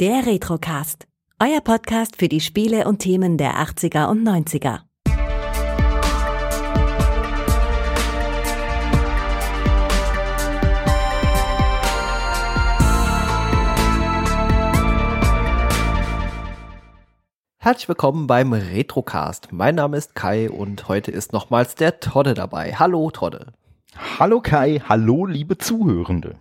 Der Retrocast. Euer Podcast für die Spiele und Themen der 80er und 90er. Herzlich willkommen beim Retrocast. Mein Name ist Kai und heute ist nochmals der Todde dabei. Hallo Todde. Hallo Kai, hallo liebe Zuhörende.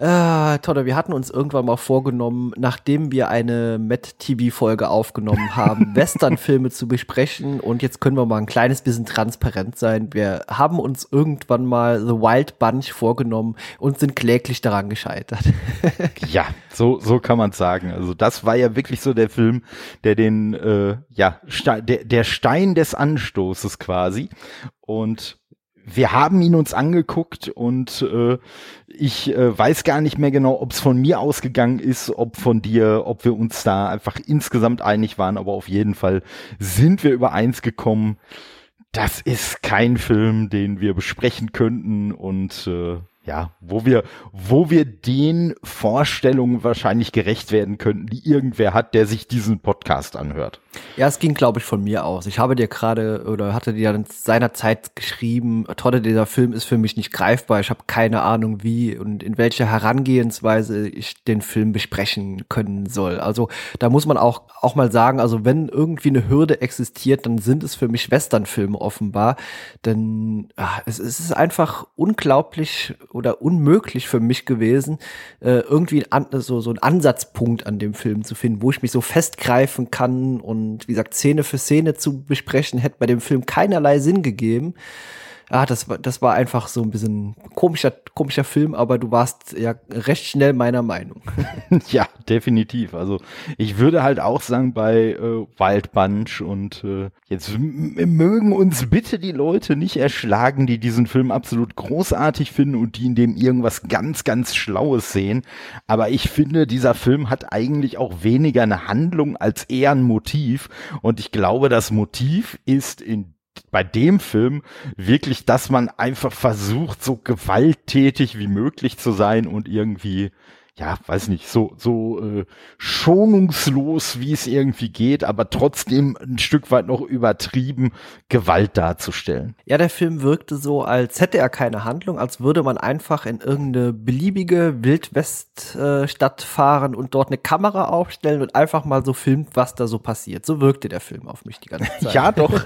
Äh, Todde, wir hatten uns irgendwann mal vorgenommen, nachdem wir eine Met-TV-Folge aufgenommen haben, Western-Filme zu besprechen und jetzt können wir mal ein kleines bisschen transparent sein. Wir haben uns irgendwann mal The Wild Bunch vorgenommen und sind kläglich daran gescheitert. ja, so, so kann man sagen. Also das war ja wirklich so der Film, der den, äh, ja, der, der Stein des Anstoßes quasi und wir haben ihn uns angeguckt und äh, ich äh, weiß gar nicht mehr genau, ob es von mir ausgegangen ist, ob von dir, ob wir uns da einfach insgesamt einig waren, aber auf jeden Fall sind wir übereins gekommen. Das ist kein Film, den wir besprechen könnten und äh, ja, wo wir, wo wir den Vorstellungen wahrscheinlich gerecht werden könnten, die irgendwer hat, der sich diesen Podcast anhört. Ja, es ging, glaube ich, von mir aus. Ich habe dir gerade oder hatte dir dann seinerzeit geschrieben, Todde, dieser Film ist für mich nicht greifbar. Ich habe keine Ahnung, wie und in welcher Herangehensweise ich den Film besprechen können soll. Also da muss man auch, auch mal sagen, also wenn irgendwie eine Hürde existiert, dann sind es für mich Westernfilme offenbar. Denn ach, es, es ist einfach unglaublich oder unmöglich für mich gewesen, äh, irgendwie an, so, so einen Ansatzpunkt an dem Film zu finden, wo ich mich so festgreifen kann und wie gesagt, Szene für Szene zu besprechen, hätte bei dem Film keinerlei Sinn gegeben ah, das war, das war einfach so ein bisschen komischer, komischer Film, aber du warst ja recht schnell meiner Meinung. ja, definitiv. Also ich würde halt auch sagen bei äh, Wild Bunch und äh, jetzt mögen uns bitte die Leute nicht erschlagen, die diesen Film absolut großartig finden und die in dem irgendwas ganz, ganz Schlaues sehen. Aber ich finde, dieser Film hat eigentlich auch weniger eine Handlung als eher ein Motiv. Und ich glaube, das Motiv ist in bei dem Film wirklich, dass man einfach versucht, so gewalttätig wie möglich zu sein und irgendwie ja, weiß nicht, so, so äh, schonungslos, wie es irgendwie geht, aber trotzdem ein Stück weit noch übertrieben Gewalt darzustellen. Ja, der Film wirkte so, als hätte er keine Handlung, als würde man einfach in irgendeine beliebige Wildweststadt fahren und dort eine Kamera aufstellen und einfach mal so filmt, was da so passiert. So wirkte der Film auf mich die ganze Zeit. ja, doch.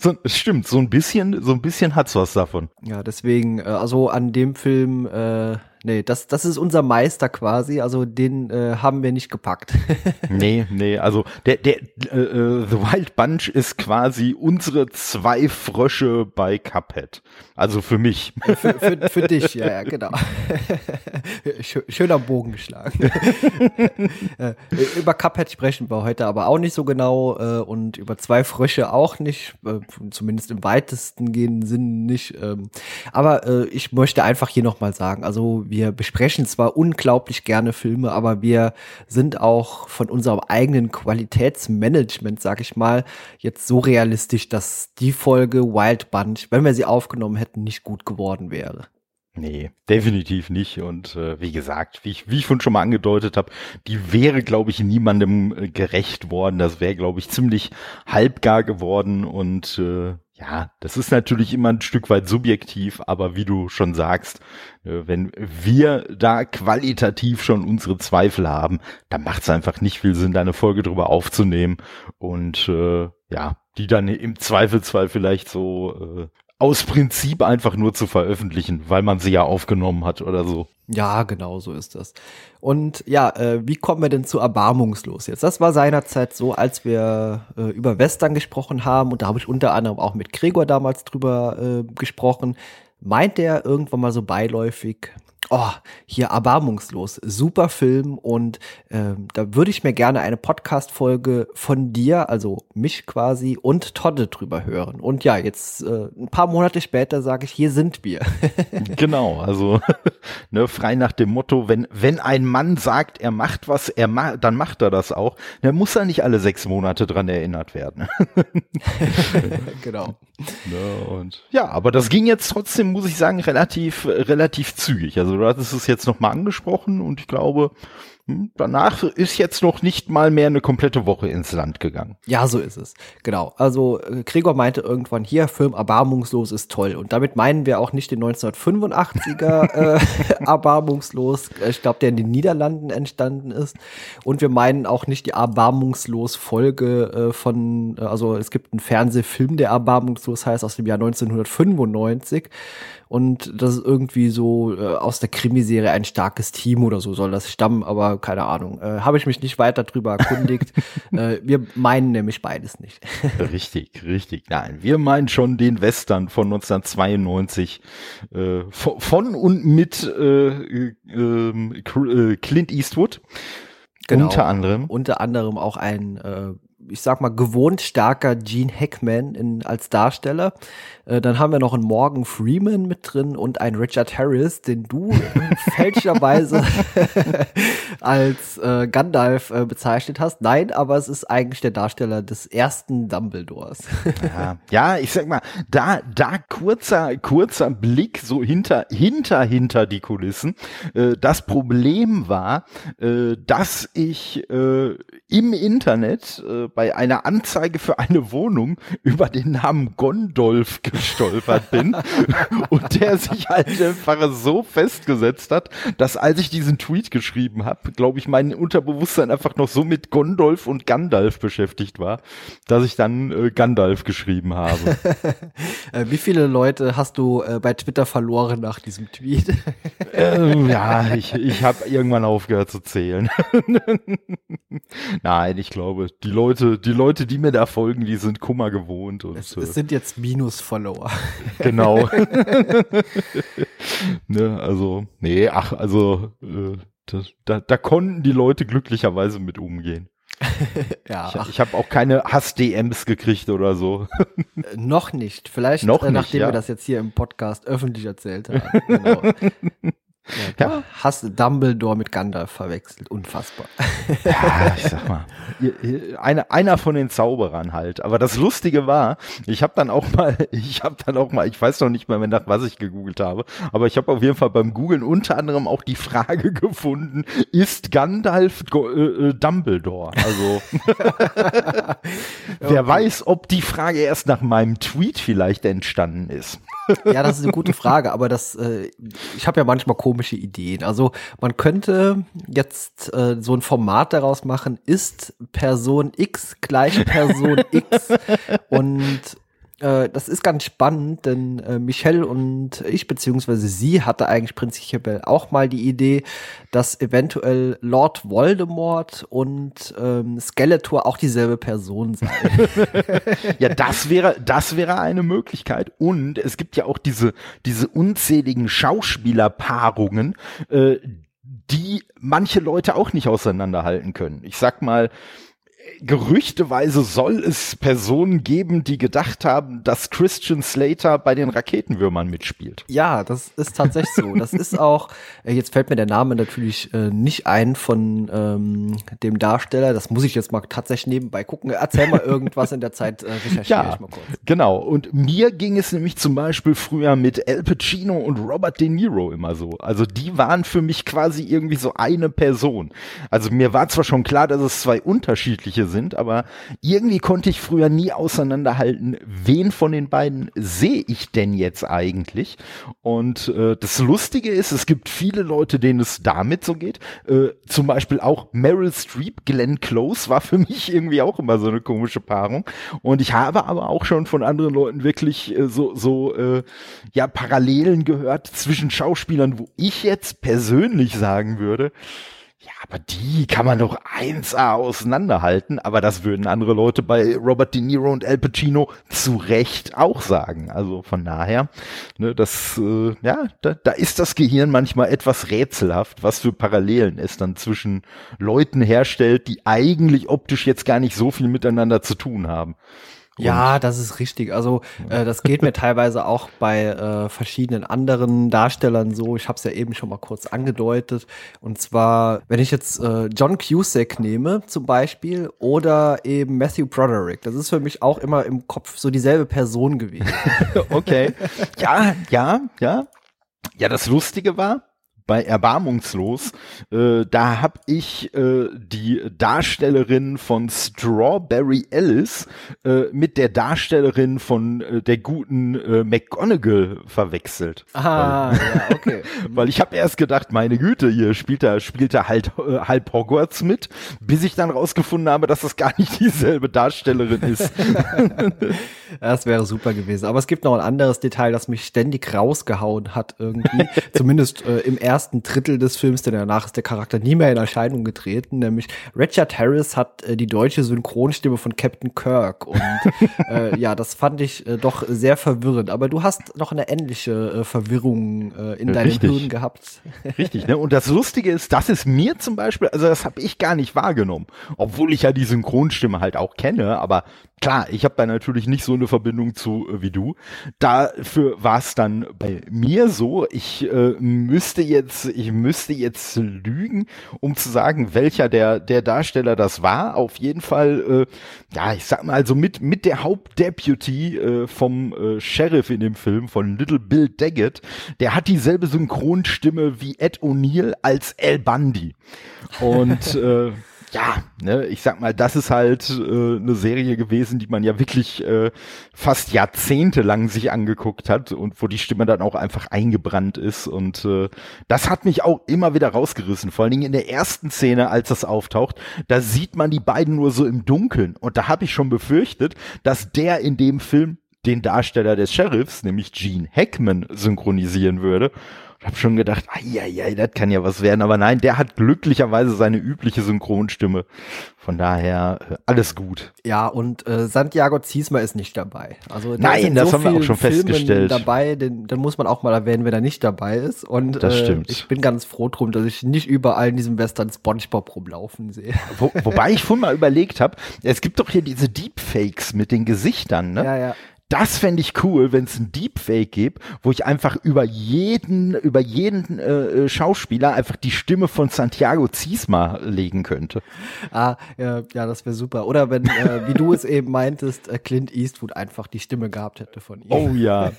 so, stimmt, so ein bisschen, so ein bisschen hat's was davon. Ja, deswegen, äh, also an dem Film, äh, nee, das, das ist unser Meister quasi, also den äh, haben wir nicht gepackt. nee, nee, also der, der äh, äh, The Wild Bunch ist quasi unsere zwei Frösche bei Cuphead. Also für mich. Für, für, für dich, ja, ja, genau. Schöner Bogen geschlagen. Äh, über Cuphead sprechen wir heute aber auch nicht so genau äh, und über zwei Frösche auch nicht, äh, zumindest im weitesten gehenden Sinn nicht. Ähm, aber äh, ich möchte einfach hier nochmal sagen, also wir besprechen zwar unglaublich gerne Filme, aber wir sind auch von unserem eigenen Qualitätsmanagement, sag ich mal, jetzt so realistisch, dass die Folge Wild Bunch, wenn wir sie aufgenommen hätten, nicht gut geworden wäre. Nee, definitiv nicht. Und äh, wie gesagt, wie ich, wie ich schon mal angedeutet habe, die wäre, glaube ich, niemandem äh, gerecht worden. Das wäre, glaube ich, ziemlich halbgar geworden. Und äh, ja, das ist natürlich immer ein Stück weit subjektiv, aber wie du schon sagst, äh, wenn wir da qualitativ schon unsere Zweifel haben, dann macht es einfach nicht viel Sinn, da eine Folge drüber aufzunehmen und äh, ja, die dann im Zweifelsfall vielleicht so äh, aus Prinzip einfach nur zu veröffentlichen, weil man sie ja aufgenommen hat oder so. Ja, genau so ist das. Und ja, äh, wie kommen wir denn zu erbarmungslos jetzt? Das war seinerzeit so, als wir äh, über Western gesprochen haben und da habe ich unter anderem auch mit Gregor damals drüber äh, gesprochen. Meint er irgendwann mal so beiläufig, oh, hier erbarmungslos, super Film und ähm, da würde ich mir gerne eine Podcast-Folge von dir, also mich quasi und Todde drüber hören. Und ja, jetzt äh, ein paar Monate später sage ich, hier sind wir. genau, also ne, frei nach dem Motto, wenn, wenn ein Mann sagt, er macht was, er ma dann macht er das auch, dann muss er nicht alle sechs Monate dran erinnert werden. genau. Ne, und ja, aber das ging jetzt trotzdem, muss ich sagen, relativ, relativ zügig. Also du hattest es jetzt nochmal angesprochen und ich glaube, danach ist jetzt noch nicht mal mehr eine komplette Woche ins Land gegangen. Ja, so ist es. Genau. Also äh, Gregor meinte irgendwann hier, Film Erbarmungslos ist toll. Und damit meinen wir auch nicht den 1985er äh, Erbarmungslos, ich glaube, der in den Niederlanden entstanden ist. Und wir meinen auch nicht die Erbarmungslos-Folge äh, von, äh, also es gibt einen Fernsehfilm, der Erbarmungslos heißt, aus dem Jahr 1995. Und das ist irgendwie so äh, aus der Krimiserie ein starkes Team oder so soll das stammen, aber keine Ahnung. Äh, Habe ich mich nicht weiter drüber erkundigt. äh, wir meinen nämlich beides nicht. richtig, richtig. Nein, wir meinen schon den Western von 1992 äh, von, von, und mit äh, ähm, äh, Clint Eastwood. Genau. Unter anderem. Unter anderem auch ein äh, ich sag mal, gewohnt starker Gene Hackman in, als Darsteller. Äh, dann haben wir noch einen Morgan Freeman mit drin und einen Richard Harris, den du fälschlicherweise als äh, Gandalf äh, bezeichnet hast. Nein, aber es ist eigentlich der Darsteller des ersten Dumbledores. ja, ja, ich sag mal, da, da kurzer, kurzer Blick so hinter, hinter, hinter die Kulissen. Äh, das Problem war, äh, dass ich äh, im Internet bei einer Anzeige für eine Wohnung über den Namen Gondolf gestolpert bin und der sich halt einfach so festgesetzt hat, dass als ich diesen Tweet geschrieben habe, glaube ich, mein Unterbewusstsein einfach noch so mit Gondolf und Gandalf beschäftigt war, dass ich dann äh, Gandalf geschrieben habe. Äh, wie viele Leute hast du äh, bei Twitter verloren nach diesem Tweet? ähm, ja, ich, ich habe irgendwann aufgehört zu zählen. Nein, ich glaube, die Leute, die Leute, die mir da folgen, die sind Kummer gewohnt. Und, es, es sind jetzt Minus-Follower. Genau. ne, also, nee, ach, also, äh, das, da, da konnten die Leute glücklicherweise mit umgehen. ja, ich, ich habe auch keine Hass-DMs gekriegt oder so. Äh, noch nicht. Vielleicht, noch äh, nachdem ja. wir das jetzt hier im Podcast öffentlich erzählt haben. Genau. Ja, ja. Hast Dumbledore mit Gandalf verwechselt. Unfassbar. Ja, ich sag mal. Eine, einer von den Zauberern halt. Aber das Lustige war, ich habe dann auch mal, ich habe dann auch mal, ich weiß noch nicht mehr, nach was ich gegoogelt habe, aber ich habe auf jeden Fall beim Googlen unter anderem auch die Frage gefunden, ist Gandalf äh, äh, Dumbledore? Also wer weiß, ob die Frage erst nach meinem Tweet vielleicht entstanden ist. ja, das ist eine gute Frage, aber das, äh, ich habe ja manchmal komische Ideen. Also man könnte jetzt äh, so ein Format daraus machen, ist Person X gleich Person X und äh, das ist ganz spannend, denn äh, Michelle und ich, beziehungsweise sie, hatte eigentlich prinzipiell auch mal die Idee, dass eventuell Lord Voldemort und ähm, Skeletor auch dieselbe Person seien. ja, das wäre, das wäre eine Möglichkeit. Und es gibt ja auch diese, diese unzähligen Schauspielerpaarungen, äh, die manche Leute auch nicht auseinanderhalten können. Ich sag mal, gerüchteweise soll es Personen geben, die gedacht haben, dass Christian Slater bei den Raketenwürmern mitspielt. Ja, das ist tatsächlich so. Das ist auch, äh, jetzt fällt mir der Name natürlich äh, nicht ein von ähm, dem Darsteller. Das muss ich jetzt mal tatsächlich nebenbei gucken. Erzähl mal irgendwas in der Zeit, äh, recherchiere ja, ich mal kurz. Genau. Und mir ging es nämlich zum Beispiel früher mit Al Pacino und Robert De Niro immer so. Also die waren für mich quasi irgendwie so eine Person. Also mir war zwar schon klar, dass es zwei unterschiedliche sind, aber irgendwie konnte ich früher nie auseinanderhalten, wen von den beiden sehe ich denn jetzt eigentlich? Und äh, das Lustige ist, es gibt viele Leute, denen es damit so geht. Äh, zum Beispiel auch Meryl Streep, Glenn Close war für mich irgendwie auch immer so eine komische Paarung. Und ich habe aber auch schon von anderen Leuten wirklich äh, so, so äh, ja, Parallelen gehört zwischen Schauspielern, wo ich jetzt persönlich sagen würde, ja, aber die kann man doch 1A auseinanderhalten, aber das würden andere Leute bei Robert De Niro und Al Pacino zu Recht auch sagen. Also von daher, ne, das, äh, ja, da, da ist das Gehirn manchmal etwas rätselhaft, was für Parallelen es dann zwischen Leuten herstellt, die eigentlich optisch jetzt gar nicht so viel miteinander zu tun haben. Ja, das ist richtig. Also äh, das geht mir teilweise auch bei äh, verschiedenen anderen Darstellern so. Ich habe es ja eben schon mal kurz angedeutet. Und zwar, wenn ich jetzt äh, John Cusack nehme zum Beispiel oder eben Matthew Broderick, das ist für mich auch immer im Kopf so dieselbe Person gewesen. okay. Ja, ja, ja. Ja, das Lustige war, bei Erbarmungslos. Äh, da habe ich äh, die Darstellerin von Strawberry Alice äh, mit der Darstellerin von äh, der guten äh, McGonagall verwechselt. Ah, weil, ja, okay. weil ich habe erst gedacht, meine Güte, hier spielt er spielt er halt äh, halb Hogwarts mit, bis ich dann rausgefunden habe, dass das gar nicht dieselbe Darstellerin ist. das wäre super gewesen. Aber es gibt noch ein anderes Detail, das mich ständig rausgehauen hat irgendwie. Zumindest im ersten Drittel des Films, denn danach ist der Charakter nie mehr in Erscheinung getreten. Nämlich Richard Harris hat äh, die deutsche Synchronstimme von Captain Kirk. Und äh, ja, das fand ich äh, doch sehr verwirrend. Aber du hast noch eine ähnliche äh, Verwirrung äh, in deinem Richtig. Hirn gehabt. Richtig, ne? Und das Lustige ist, das ist mir zum Beispiel, also das habe ich gar nicht wahrgenommen, obwohl ich ja die Synchronstimme halt auch kenne, aber klar, ich habe da natürlich nicht so eine Verbindung zu äh, wie du. Dafür war es dann bei mir so, ich äh, müsste jetzt, ich müsste jetzt lügen, um zu sagen, welcher der der Darsteller das war. Auf jeden Fall, äh, ja, ich sag mal, also mit mit der Hauptdeputy äh, vom äh, Sheriff in dem Film von Little Bill Daggett, der hat dieselbe Synchronstimme wie Ed O'Neill als El Bundy. Und äh, ja, ne, ich sag mal, das ist halt äh, eine Serie gewesen, die man ja wirklich äh, fast jahrzehntelang sich angeguckt hat und wo die Stimme dann auch einfach eingebrannt ist und äh, das hat mich auch immer wieder rausgerissen, vor allen Dingen in der ersten Szene, als das auftaucht, da sieht man die beiden nur so im Dunkeln und da habe ich schon befürchtet, dass der in dem Film den Darsteller des Sheriffs, nämlich Gene Hackman, synchronisieren würde. Ich habe schon gedacht, ja, das kann ja was werden. Aber nein, der hat glücklicherweise seine übliche Synchronstimme. Von daher äh, alles gut. Ja, und äh, Santiago Ziesmer ist nicht dabei. Also Nein, das so haben wir auch schon Filmen festgestellt. Dabei, den, den muss man auch mal erwähnen, wenn er nicht dabei ist. Und Das äh, stimmt. ich bin ganz froh drum, dass ich nicht überall in diesem Western SpongeBob rumlaufen sehe. Wo, wobei ich vorhin mal überlegt habe, es gibt doch hier diese Deepfakes mit den Gesichtern, ne? Ja, ja. Das fände ich cool, wenn es ein Deepfake gibt, wo ich einfach über jeden, über jeden äh, äh, Schauspieler einfach die Stimme von Santiago Ziesma legen könnte. Ah, ja, ja das wäre super. Oder wenn, äh, wie du es eben meintest, äh, Clint Eastwood einfach die Stimme gehabt hätte von ihm. Oh ja.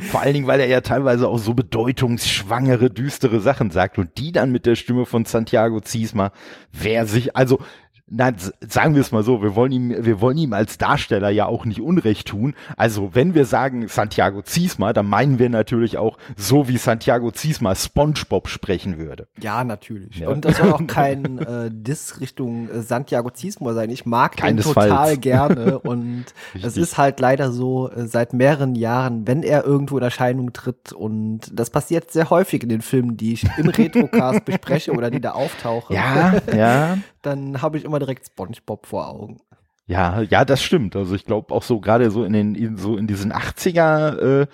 Vor allen Dingen, weil er ja teilweise auch so bedeutungsschwangere, düstere Sachen sagt und die dann mit der Stimme von Santiago Ziesma, wer sich, also Nein, sagen wir es mal so, wir wollen ihm, wir wollen ihm als Darsteller ja auch nicht Unrecht tun. Also wenn wir sagen Santiago Ziesma, dann meinen wir natürlich auch so, wie Santiago Ziesma SpongeBob sprechen würde. Ja, natürlich. Ja. Und das soll auch kein äh, Diss Richtung äh, Santiago Ziesmer sein. Ich mag Keinesfalls. total gerne und es ist halt leider so äh, seit mehreren Jahren, wenn er irgendwo in Erscheinung tritt und das passiert sehr häufig in den Filmen, die ich im Retrocast bespreche oder die da auftauchen, Ja, ja. dann habe ich immer direkt SpongeBob vor Augen. Ja, ja, das stimmt. Also ich glaube auch so gerade so in den in, so in diesen 80er äh,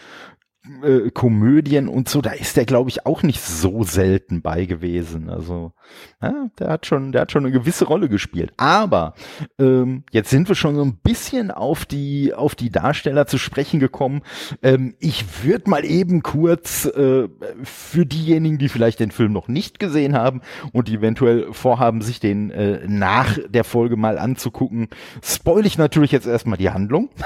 äh, Komödien und so, da ist der glaube ich auch nicht so selten bei gewesen. Also ja, der hat schon, der hat schon eine gewisse Rolle gespielt. Aber ähm, jetzt sind wir schon so ein bisschen auf die auf die Darsteller zu sprechen gekommen. Ähm, ich würde mal eben kurz äh, für diejenigen, die vielleicht den Film noch nicht gesehen haben und die eventuell vorhaben, sich den äh, nach der Folge mal anzugucken, spoil ich natürlich jetzt erstmal die Handlung.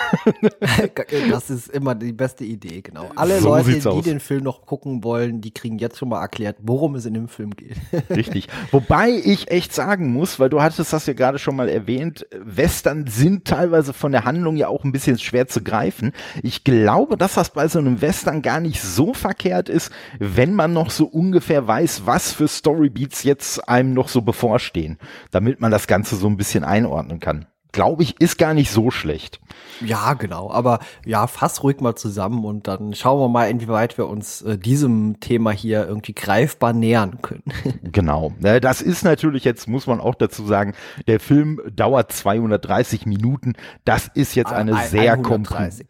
Das ist immer die beste Idee, genau. Alle So Leute, die aus. den Film noch gucken wollen, die kriegen jetzt schon mal erklärt, worum es in dem Film geht. Richtig. Wobei ich echt sagen muss, weil du hattest das ja gerade schon mal erwähnt, Western sind teilweise von der Handlung ja auch ein bisschen schwer zu greifen. Ich glaube, dass das bei so einem Western gar nicht so verkehrt ist, wenn man noch so ungefähr weiß, was für Storybeats jetzt einem noch so bevorstehen, damit man das Ganze so ein bisschen einordnen kann. Glaube ich, ist gar nicht so schlecht. Ja, genau. Aber ja, fass ruhig mal zusammen und dann schauen wir mal, inwieweit wir uns äh, diesem Thema hier irgendwie greifbar nähern können. Genau. Das ist natürlich jetzt, muss man auch dazu sagen, der Film dauert 230 Minuten. Das ist jetzt eine Ein- sehr 130. komplexe.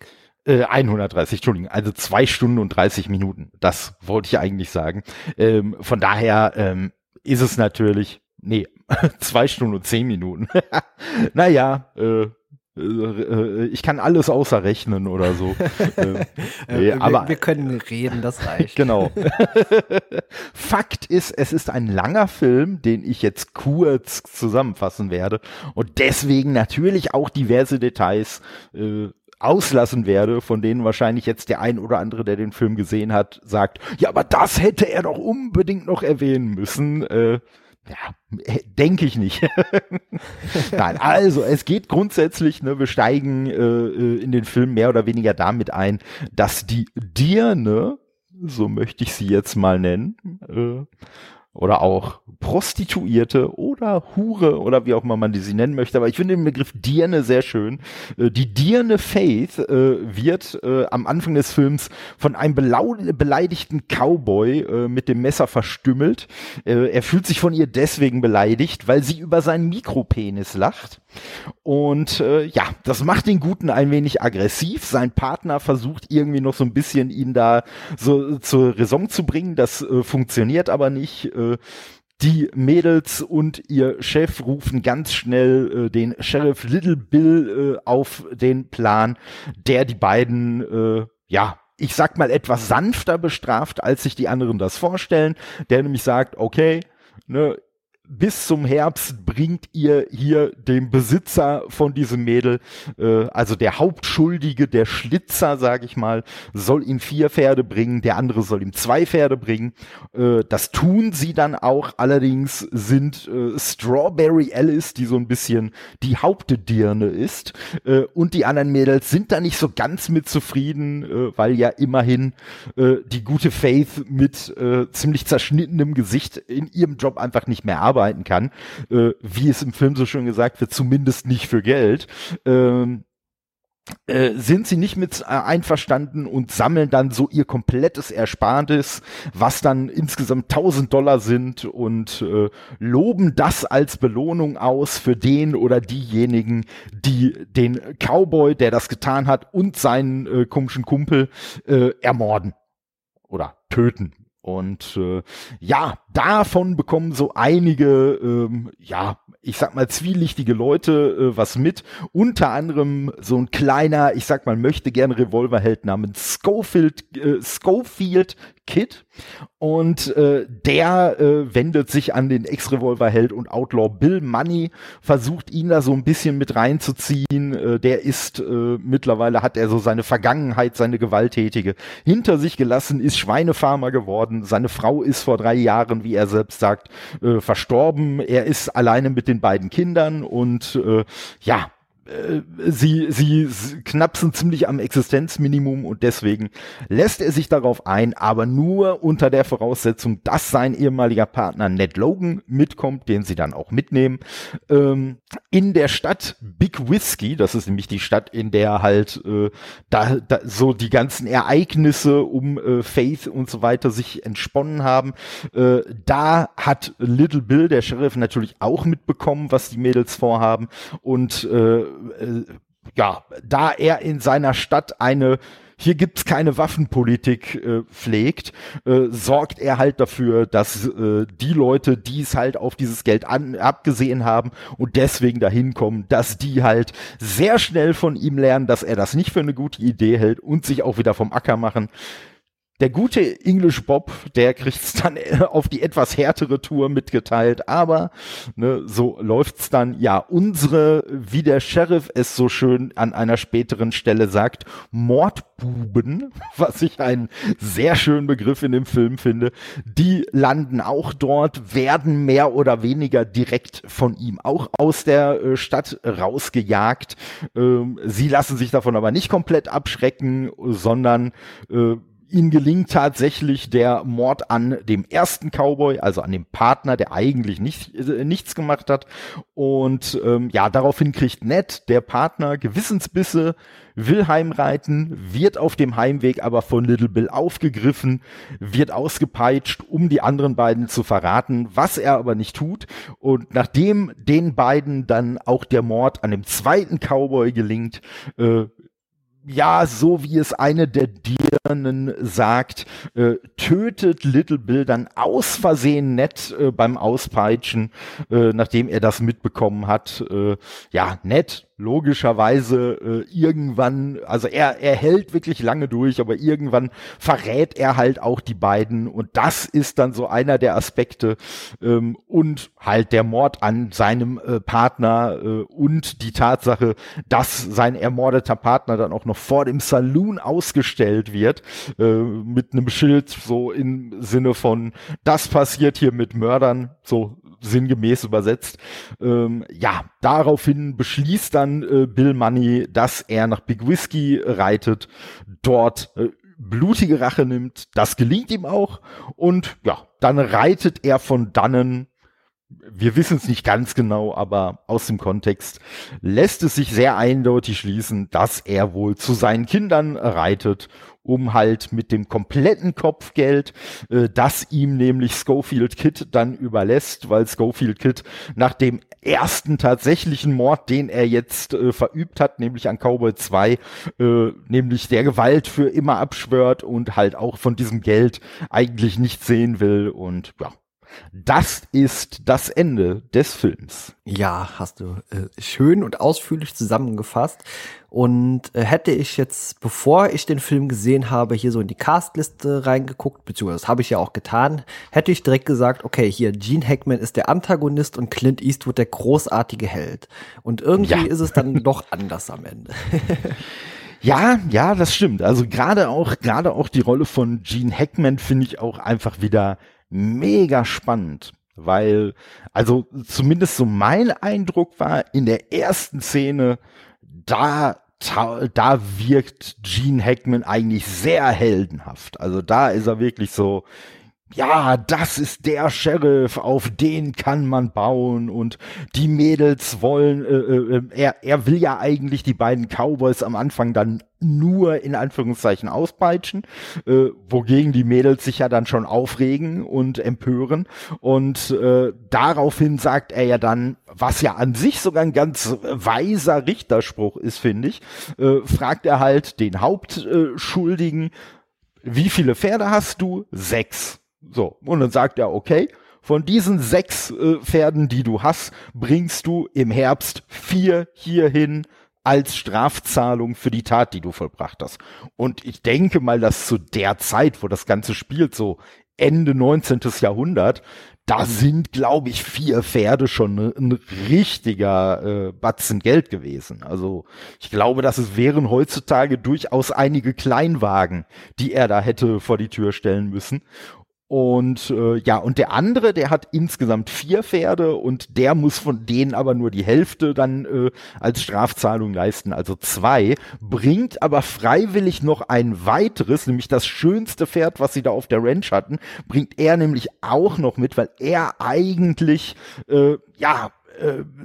Äh, 130, Entschuldigung, also zwei Stunden und 30 Minuten. Das wollte ich eigentlich sagen. Ähm, von daher ähm, ist es natürlich, nee, zwei Stunden und zehn Minuten. naja, äh, äh, äh, ich kann alles außer rechnen oder so. Äh, nee, wir, aber wir können reden, das reicht. Genau. Fakt ist, es ist ein langer Film, den ich jetzt kurz zusammenfassen werde und deswegen natürlich auch diverse Details. Äh, auslassen werde, von denen wahrscheinlich jetzt der ein oder andere, der den Film gesehen hat, sagt, ja, aber das hätte er doch unbedingt noch erwähnen müssen. Äh, ja, äh, denke ich nicht. Nein, also es geht grundsätzlich, ne, wir steigen äh, äh, in den Film mehr oder weniger damit ein, dass die Dirne, so möchte ich sie jetzt mal nennen, äh, oder auch Prostituierte oder Hure oder wie auch immer man die sie nennen möchte. Aber ich finde den Begriff Dirne sehr schön. Äh, die Dirne Faith äh, wird äh, am Anfang des Films von einem beleidigten Cowboy äh, mit dem Messer verstümmelt. Äh, er fühlt sich von ihr deswegen beleidigt, weil sie über seinen Mikropenis lacht. Und äh, ja, das macht den Guten ein wenig aggressiv. Sein Partner versucht irgendwie noch so ein bisschen ihn da so zur Raison zu bringen. Das funktioniert aber nicht. Die Mädels und ihr Chef rufen ganz schnell äh, den Sheriff Little Bill äh, auf den Plan, der die beiden, äh, ja, ich sag mal etwas sanfter bestraft, als sich die anderen das vorstellen. Der nämlich sagt, okay, ne, bis zum Herbst bringt ihr hier dem Besitzer von diesem Mädel, äh, also der Hauptschuldige, der Schlitzer, sage ich mal, soll ihm vier Pferde bringen, der andere soll ihm zwei Pferde bringen. Äh, das tun sie dann auch. Allerdings sind äh, Strawberry Alice, die so ein bisschen die Hauptdirne ist, äh, und die anderen Mädels sind da nicht so ganz mit zufrieden, äh, weil ja immerhin äh, die gute Faith mit äh, ziemlich zerschnittenem Gesicht in ihrem Job einfach nicht mehr arbeitet arbeiten kann, äh, wie es im Film so schön gesagt wird, zumindest nicht für Geld. Ähm, äh, sind sie nicht mit äh, einverstanden und sammeln dann so ihr komplettes Erspartes, was dann insgesamt 1000 Dollar sind und äh, loben das als Belohnung aus für den oder diejenigen, die den Cowboy, der das getan hat, und seinen äh, komischen Kumpel äh, ermorden oder töten. Und äh, ja, davon bekommen so einige, ähm, ja, ich sag mal, zwielichtige Leute äh, was mit. Unter anderem so ein kleiner, ich sag mal, möchte gerne Revolverheld namens Schofield, äh, Schofield Kid. Und äh, der äh, wendet sich an den Ex-Revolverheld und Outlaw Bill Money, versucht ihn da so ein bisschen mit reinzuziehen. Äh, der ist äh, mittlerweile hat er so seine Vergangenheit, seine gewalttätige hinter sich gelassen, ist Schweinefarmer geworden. Seine Frau ist vor drei Jahren, wie er selbst sagt, äh, verstorben. Er ist alleine mit den beiden Kindern und äh, ja, sie, sie knapsen ziemlich am Existenzminimum und deswegen lässt er sich darauf ein, aber nur unter der Voraussetzung, dass sein ehemaliger Partner Ned Logan mitkommt, den sie dann auch mitnehmen. Ähm, in der Stadt Big Whiskey, das ist nämlich die Stadt, in der halt äh, da, da so die ganzen Ereignisse um äh, Faith und so weiter sich entsponnen haben. Äh, da hat Little Bill, der Sheriff, natürlich auch mitbekommen, was die Mädels vorhaben und äh, äh, ja, da er in seiner Stadt eine hier gibt's keine Waffenpolitik äh, pflegt, äh, sorgt er halt dafür, dass äh, die Leute, die es halt auf dieses Geld an, abgesehen haben und deswegen dahin kommen, dass die halt sehr schnell von ihm lernen, dass er das nicht für eine gute Idee hält und sich auch wieder vom Acker machen der gute English Bob, der kriegt's dann auf die etwas härtere Tour mitgeteilt, aber ne, so läuft's dann. Ja, unsere, wie der Sheriff es so schön an einer späteren Stelle sagt, Mordbuben, was ich einen sehr schönen Begriff in dem Film finde, die landen auch dort, werden mehr oder weniger direkt von ihm auch aus der äh, Stadt rausgejagt. Ähm, sie lassen sich davon aber nicht komplett abschrecken, sondern äh, ihnen gelingt tatsächlich der Mord an dem ersten Cowboy, also an dem Partner, der eigentlich nicht, äh, nichts gemacht hat. Und ähm, ja, daraufhin kriegt Ned, der Partner, Gewissensbisse, will heimreiten, wird auf dem Heimweg aber von Little Bill aufgegriffen, wird ausgepeitscht, um die anderen beiden zu verraten, was er aber nicht tut. Und nachdem den beiden dann auch der Mord an dem zweiten Cowboy gelingt, äh, ja, so wie es eine der Dirnen sagt, äh, tötet Little Bill dann aus Versehen nett äh, beim Auspeitschen, äh, nachdem er das mitbekommen hat. Äh, ja, nett logischerweise äh, irgendwann, also er, er hält wirklich lange durch, aber irgendwann verrät er halt auch die beiden. Und das ist dann so einer der Aspekte ähm, und halt der Mord an seinem äh, Partner äh, und die Tatsache, dass sein ermordeter Partner dann auch noch vor dem Saloon ausgestellt wird äh, mit einem Schild so im Sinne von das passiert hier mit Mördern, so sinngemäß übersetzt. Ähm, ja, daraufhin beschließt dann äh, Bill Money, dass er nach Big Whiskey reitet, dort äh, blutige Rache nimmt. Das gelingt ihm auch. Und ja, dann reitet er von dannen wir wissen es nicht ganz genau, aber aus dem Kontext lässt es sich sehr eindeutig schließen, dass er wohl zu seinen Kindern reitet, um halt mit dem kompletten Kopfgeld, äh, das ihm nämlich Schofield Kid dann überlässt, weil Schofield Kid nach dem ersten tatsächlichen Mord, den er jetzt äh, verübt hat, nämlich an Cowboy 2, äh, nämlich der Gewalt für immer abschwört und halt auch von diesem Geld eigentlich nicht sehen will und ja, das ist das Ende des Films. Ja, hast du äh, schön und ausführlich zusammengefasst. Und äh, hätte ich jetzt, bevor ich den Film gesehen habe, hier so in die Castliste reingeguckt, beziehungsweise das habe ich ja auch getan, hätte ich direkt gesagt, okay, hier Gene Hackman ist der Antagonist und Clint Eastwood der großartige Held. Und irgendwie ja. ist es dann doch anders am Ende. Ja, ja, das stimmt. Also gerade auch, gerade auch die Rolle von Gene Hackman finde ich auch einfach wieder mega spannend, weil, also zumindest so mein Eindruck war, in der ersten Szene, da da wirkt Gene Hackman eigentlich sehr heldenhaft. Also da ist er wirklich so, ja, das ist der Sheriff, auf den kann man bauen und die Mädels wollen, äh, äh, äh, er, er will ja eigentlich die beiden Cowboys am Anfang dann nur in Anführungszeichen auspeitschen, äh, wogegen die Mädels sich ja dann schon aufregen und empören und äh, daraufhin sagt er ja dann, was ja an sich sogar ein ganz weiser Richterspruch ist, finde ich, äh, fragt er halt den Hauptschuldigen, wie viele Pferde hast du? Sechs. So, und dann sagt er, okay, von diesen sechs äh, Pferden, die du hast, bringst du im Herbst vier hierhin als Strafzahlung für die Tat, die du vollbracht hast. Und ich denke mal, dass zu der Zeit, wo das Ganze spielt, so Ende 19. Jahrhundert, da sind, glaube ich, vier Pferde schon ein richtiger äh, Batzen Geld gewesen. Also ich glaube, dass es wären heutzutage durchaus einige Kleinwagen, die er da hätte vor die Tür stellen müssen. Und äh, ja, und der andere, der hat insgesamt vier Pferde und der muss von denen aber nur die Hälfte dann äh, als Strafzahlung leisten, also zwei, bringt aber freiwillig noch ein weiteres, nämlich das schönste Pferd, was sie da auf der Ranch hatten, bringt er nämlich auch noch mit, weil er eigentlich äh, ja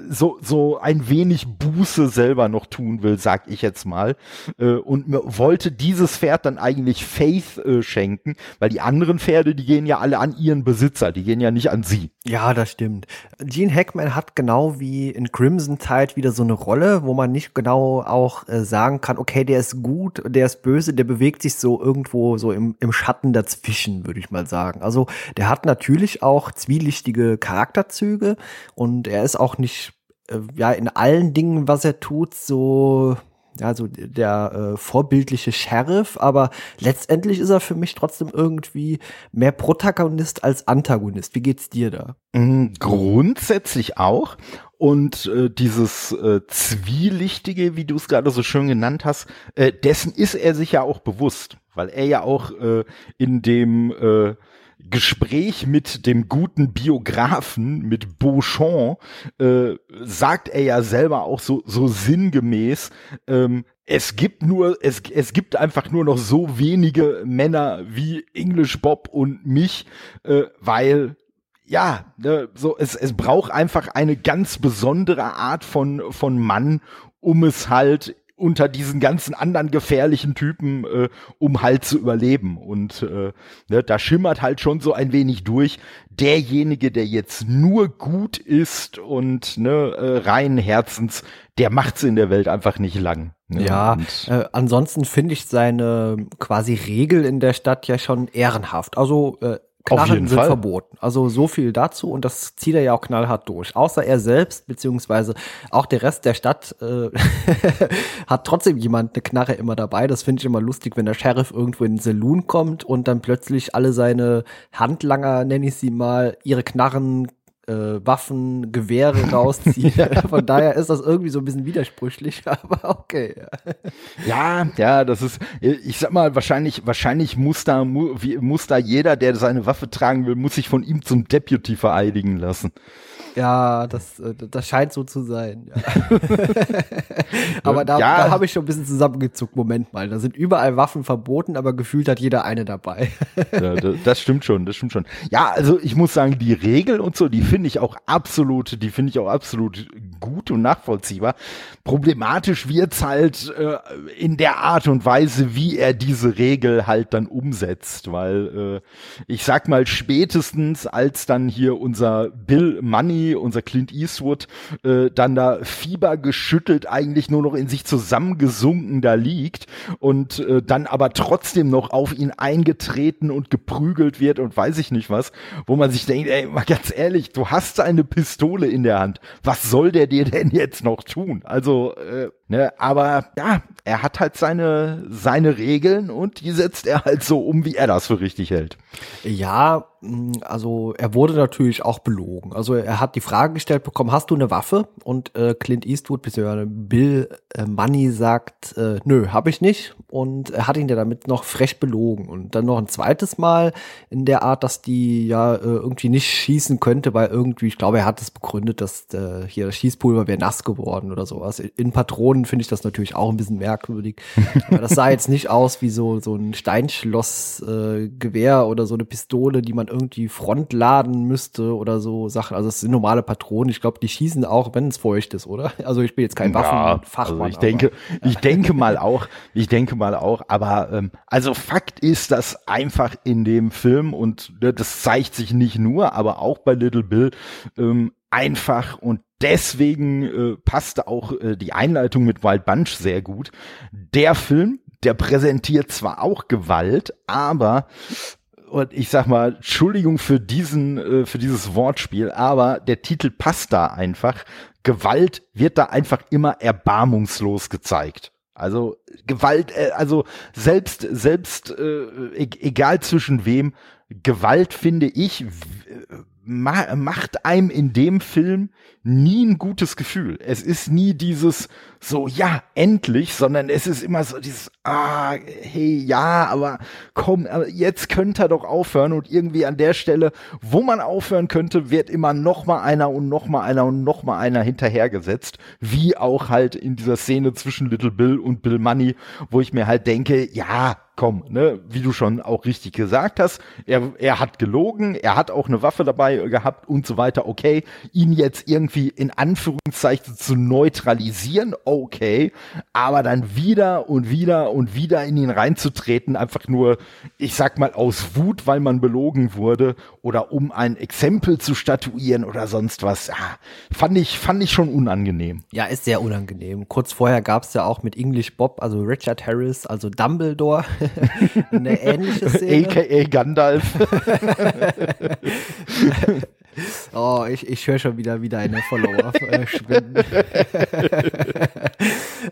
so, so ein wenig Buße selber noch tun will, sag ich jetzt mal. Äh, und wollte dieses Pferd dann eigentlich Faith äh, schenken, weil die anderen Pferde, die gehen ja alle an ihren Besitzer, die gehen ja nicht an sie. Ja, das stimmt. Gene Hackman hat genau wie in Crimson Tide wieder so eine Rolle, wo man nicht genau auch äh, sagen kann, okay, der ist gut, der ist böse, der bewegt sich so irgendwo so im, im Schatten dazwischen, würde ich mal sagen. Also der hat natürlich auch zwielichtige Charakterzüge und er ist auch nicht äh, ja in allen Dingen, was er tut, so ja, so der äh, vorbildliche Sheriff, aber letztendlich ist er für mich trotzdem irgendwie mehr Protagonist als Antagonist. Wie geht's dir da? Mhm, grundsätzlich auch. Und äh, dieses äh, Zwielichtige, wie du es gerade so schön genannt hast, äh, dessen ist er sich ja auch bewusst, weil er ja auch äh, in dem äh, Gespräch mit dem guten Biografen, mit Beauchamp, äh, sagt er ja selber auch so, so sinngemäß, ähm, es gibt nur, es, es gibt einfach nur noch so wenige Männer wie English Bob und mich, äh, weil ja, ne, so es, es braucht einfach eine ganz besondere Art von von Mann, um es halt unter diesen ganzen anderen gefährlichen Typen, äh, um halt zu überleben. Und äh, ne, da schimmert halt schon so ein wenig durch, derjenige, der jetzt nur gut ist und ne, äh, reinen Herzens, der macht's in der Welt einfach nicht lang. Ne? Ja, äh, ansonsten finde ich seine quasi Regel in der Stadt ja schon ehrenhaft. Also äh, Knarren sind Fall. verboten. Also so viel dazu und das zieht er ja auch knallhart durch. Außer er selbst, beziehungsweise auch der Rest der Stadt äh, hat trotzdem jemand eine Knarre immer dabei. Das finde ich immer lustig, wenn der Sheriff irgendwo in den Saloon kommt und dann plötzlich alle seine Handlanger, nenne ich sie mal, ihre Knarren äh, Waffen, Gewehre rauszieht. ja. Von daher ist das irgendwie so ein bisschen widersprüchlich, aber okay. Ja, ja, das ist, ich sag mal, wahrscheinlich, wahrscheinlich muss da, muss da jeder, der seine Waffe tragen will, muss sich von ihm zum Deputy vereidigen lassen. Ja, das, äh, das scheint so zu sein. Ja. aber da, ja. da habe ich schon ein bisschen zusammengezuckt. Moment mal, da sind überall Waffen verboten, aber gefühlt hat jeder eine dabei. ja, das stimmt schon, das stimmt schon. Ja, also ich muss sagen, die Regel und so, die finde ich auch absolut, die finde ich auch absolut gut und nachvollziehbar. Problematisch wird's halt äh, in der Art und Weise, wie er diese Regel halt dann umsetzt, weil äh, ich sag mal spätestens als dann hier unser Bill Money unser Clint Eastwood, äh, dann da Fieber geschüttelt eigentlich nur noch in sich zusammengesunken da liegt und äh, dann aber trotzdem noch auf ihn eingetreten und geprügelt wird und weiß ich nicht was, wo man sich denkt, ey, mal ganz ehrlich, du hast eine Pistole in der Hand. Was soll der dir denn jetzt noch tun? Also, äh, ne, aber ja, er hat halt seine, seine Regeln und die setzt er halt so um, wie er das für richtig hält. Ja, also er wurde natürlich auch belogen. Also er hat die Frage gestellt bekommen, hast du eine Waffe? Und äh, Clint Eastwood bzw. Bill äh, Money sagt, äh, nö, habe ich nicht. Und er hat ihn ja damit noch frech belogen. Und dann noch ein zweites Mal in der Art, dass die ja äh, irgendwie nicht schießen könnte, weil irgendwie, ich glaube, er hat es begründet, dass äh, hier das Schießpulver wäre nass geworden oder sowas. In Patronen finde ich das natürlich auch ein bisschen merkwürdig. Aber das sah jetzt nicht aus wie so, so ein Steinschlossgewehr äh, oder so eine Pistole, die man irgendwie Front laden müsste oder so Sachen. Also es sind normale Patronen. Ich glaube, die schießen auch, wenn es feucht ist, oder? Also ich bin jetzt kein Waffenfachmann. Ja, also ich denke, ich denke mal auch, ich denke mal auch, aber ähm, also Fakt ist, dass einfach in dem Film und äh, das zeigt sich nicht nur, aber auch bei Little Bill ähm, einfach und deswegen äh, passte auch äh, die Einleitung mit Wild Bunch sehr gut. Der Film, der präsentiert zwar auch Gewalt, aber und ich sag mal, Entschuldigung für diesen, äh, für dieses Wortspiel, aber der Titel passt da einfach. Gewalt wird da einfach immer erbarmungslos gezeigt. Also Gewalt, äh, also selbst, selbst, äh, e egal zwischen wem, Gewalt finde ich ma macht einem in dem Film nie ein gutes Gefühl. Es ist nie dieses so, ja, endlich, sondern es ist immer so dieses, ah, hey, ja, aber komm, jetzt könnte er doch aufhören. Und irgendwie an der Stelle, wo man aufhören könnte, wird immer noch mal einer und noch mal einer und noch mal einer hinterhergesetzt, wie auch halt in dieser Szene zwischen Little Bill und Bill Money, wo ich mir halt denke, ja, komm, ne, wie du schon auch richtig gesagt hast, er, er hat gelogen, er hat auch eine Waffe dabei gehabt und so weiter, okay, ihn jetzt irgendwie in Anführungszeichen zu neutralisieren, okay, aber dann wieder und wieder und wieder in ihn reinzutreten, einfach nur, ich sag mal, aus Wut, weil man belogen wurde oder um ein Exempel zu statuieren oder sonst was, ja, fand ich, fand ich schon unangenehm. Ja, ist sehr unangenehm. Kurz vorher gab es ja auch mit English Bob, also Richard Harris, also Dumbledore, eine ähnliche Szene. AKA Gandalf. Oh, ich, ich höre schon wieder, wie deine Follower äh, schwinden.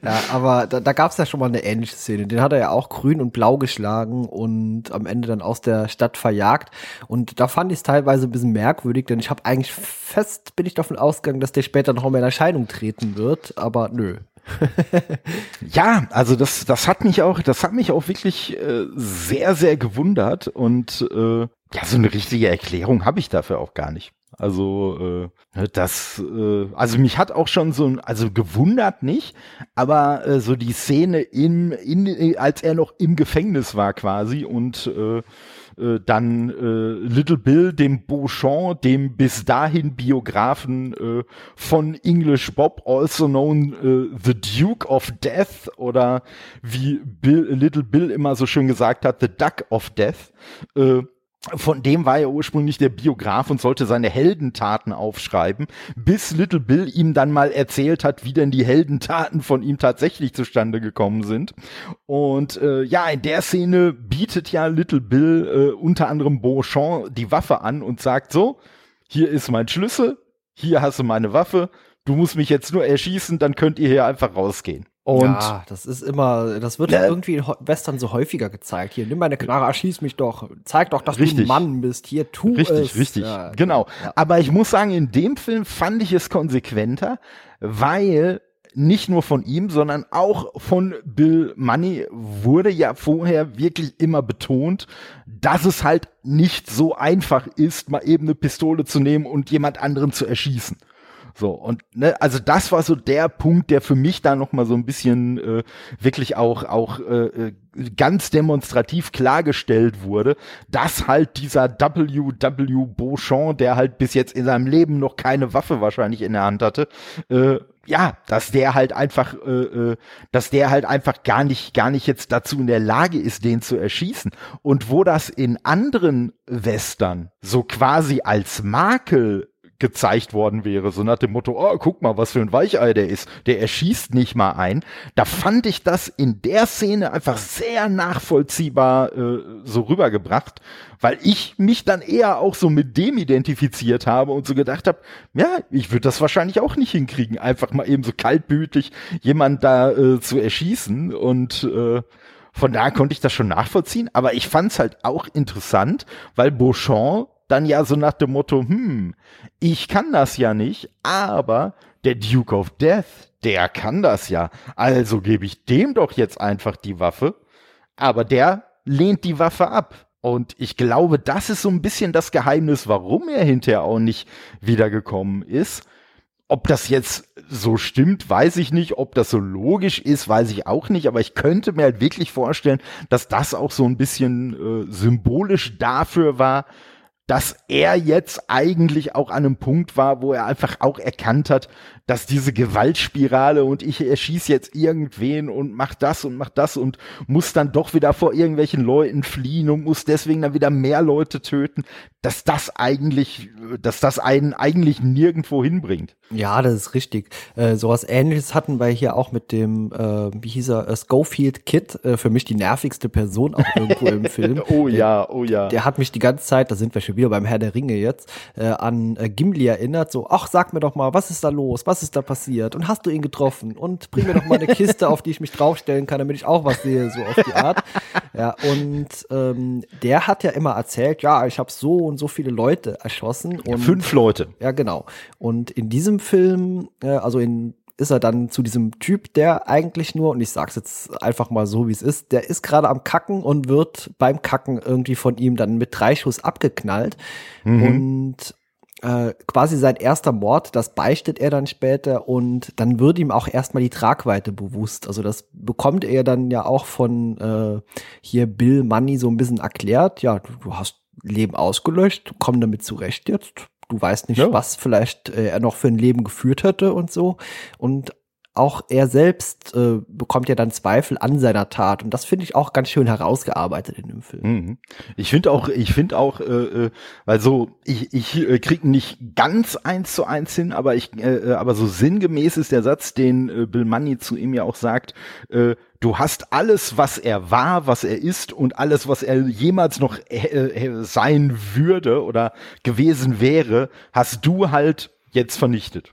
ja, aber da, da gab es ja schon mal eine ähnliche Szene. Den hat er ja auch grün und blau geschlagen und am Ende dann aus der Stadt verjagt. Und da fand ich es teilweise ein bisschen merkwürdig, denn ich habe eigentlich fest, bin ich davon ausgegangen, dass der später noch mal in Erscheinung treten wird, aber nö. ja, also das, das hat mich auch, das hat mich auch wirklich äh, sehr, sehr gewundert und äh, ja, so eine richtige Erklärung habe ich dafür auch gar nicht. Also äh, das, äh, also mich hat auch schon so, also gewundert nicht, aber äh, so die Szene in, in, als er noch im Gefängnis war quasi und äh, äh, dann äh, Little Bill, dem Beauchamp, dem bis dahin Biografen äh, von English Bob, also known äh, The Duke of Death oder wie Bill, Little Bill immer so schön gesagt hat, The Duck of Death. Äh, von dem war er ursprünglich der Biograf und sollte seine Heldentaten aufschreiben, bis Little Bill ihm dann mal erzählt hat, wie denn die Heldentaten von ihm tatsächlich zustande gekommen sind. Und äh, ja, in der Szene bietet ja Little Bill äh, unter anderem Beauchamp die Waffe an und sagt so, hier ist mein Schlüssel, hier hast du meine Waffe, du musst mich jetzt nur erschießen, dann könnt ihr hier einfach rausgehen. Und ja, das ist immer, das wird äh, irgendwie in Western so häufiger gezeigt. Hier, nimm meine Knarre, erschieß mich doch. Zeig doch, dass richtig. du ein Mann bist. Hier, tu richtig, es. Richtig, richtig. Ja, genau. Ja. Aber ich muss sagen, in dem Film fand ich es konsequenter, weil nicht nur von ihm, sondern auch von Bill Money wurde ja vorher wirklich immer betont, dass es halt nicht so einfach ist, mal eben eine Pistole zu nehmen und jemand anderen zu erschießen. So, und ne, also das war so der Punkt, der für mich da nochmal so ein bisschen äh, wirklich auch, auch äh, äh, ganz demonstrativ klargestellt wurde, dass halt dieser W.W. Beauchamp, der halt bis jetzt in seinem Leben noch keine Waffe wahrscheinlich in der Hand hatte, äh, ja, dass der halt einfach, äh, äh, dass der halt einfach gar nicht, gar nicht jetzt dazu in der Lage ist, den zu erschießen. Und wo das in anderen Western so quasi als Makel gezeigt worden wäre, so nach dem Motto, oh, guck mal, was für ein Weichei der ist, der erschießt nicht mal ein. Da fand ich das in der Szene einfach sehr nachvollziehbar äh, so rübergebracht, weil ich mich dann eher auch so mit dem identifiziert habe und so gedacht habe, ja, ich würde das wahrscheinlich auch nicht hinkriegen, einfach mal eben so kaltblütig jemand da äh, zu erschießen. Und äh, von da konnte ich das schon nachvollziehen, aber ich fand es halt auch interessant, weil Beauchamp dann ja so nach dem Motto, hm, ich kann das ja nicht, aber der Duke of Death, der kann das ja. Also gebe ich dem doch jetzt einfach die Waffe. Aber der lehnt die Waffe ab. Und ich glaube, das ist so ein bisschen das Geheimnis, warum er hinterher auch nicht wiedergekommen ist. Ob das jetzt so stimmt, weiß ich nicht. Ob das so logisch ist, weiß ich auch nicht. Aber ich könnte mir halt wirklich vorstellen, dass das auch so ein bisschen äh, symbolisch dafür war, dass er jetzt eigentlich auch an einem Punkt war, wo er einfach auch erkannt hat, dass diese Gewaltspirale und ich erschieße jetzt irgendwen und mach das und mach das und muss dann doch wieder vor irgendwelchen Leuten fliehen und muss deswegen dann wieder mehr Leute töten, dass das eigentlich, dass das einen eigentlich nirgendwo hinbringt. Ja, das ist richtig. Äh, sowas ähnliches hatten wir hier auch mit dem, äh, wie hieß er, äh, Schofield Kid, äh, für mich die nervigste Person auch irgendwo im Film. Oh ja, oh ja. Der hat mich die ganze Zeit, da sind wir schon wieder beim Herr der Ringe jetzt, äh, an äh, Gimli erinnert, so, ach, sag mir doch mal, was ist da los? Was ist da passiert und hast du ihn getroffen und bring mir doch mal eine Kiste, auf die ich mich draufstellen kann, damit ich auch was sehe, so auf die Art. Ja, und ähm, der hat ja immer erzählt, ja, ich habe so und so viele Leute erschossen. Und, Fünf Leute. Ja, genau. Und in diesem Film, äh, also in ist er dann zu diesem Typ, der eigentlich nur, und ich sag's jetzt einfach mal so, wie es ist, der ist gerade am Kacken und wird beim Kacken irgendwie von ihm dann mit drei Schuss abgeknallt. Mhm. Und äh, quasi sein erster Mord, das beichtet er dann später und dann wird ihm auch erstmal die Tragweite bewusst. Also das bekommt er dann ja auch von äh, hier Bill Money so ein bisschen erklärt. Ja, du, du hast Leben ausgelöscht, komm damit zurecht jetzt. Du weißt nicht, ja. was vielleicht äh, er noch für ein Leben geführt hätte und so. Und auch er selbst äh, bekommt ja dann Zweifel an seiner Tat und das finde ich auch ganz schön herausgearbeitet in dem Film. Mhm. Ich finde auch, ich finde auch, äh, äh, weil so ich ich äh, krieg nicht ganz eins zu eins hin, aber ich äh, äh, aber so sinngemäß ist der Satz, den äh, Bill Money zu ihm ja auch sagt. Äh, Du hast alles, was er war, was er ist und alles, was er jemals noch äh, äh sein würde oder gewesen wäre, hast du halt jetzt vernichtet.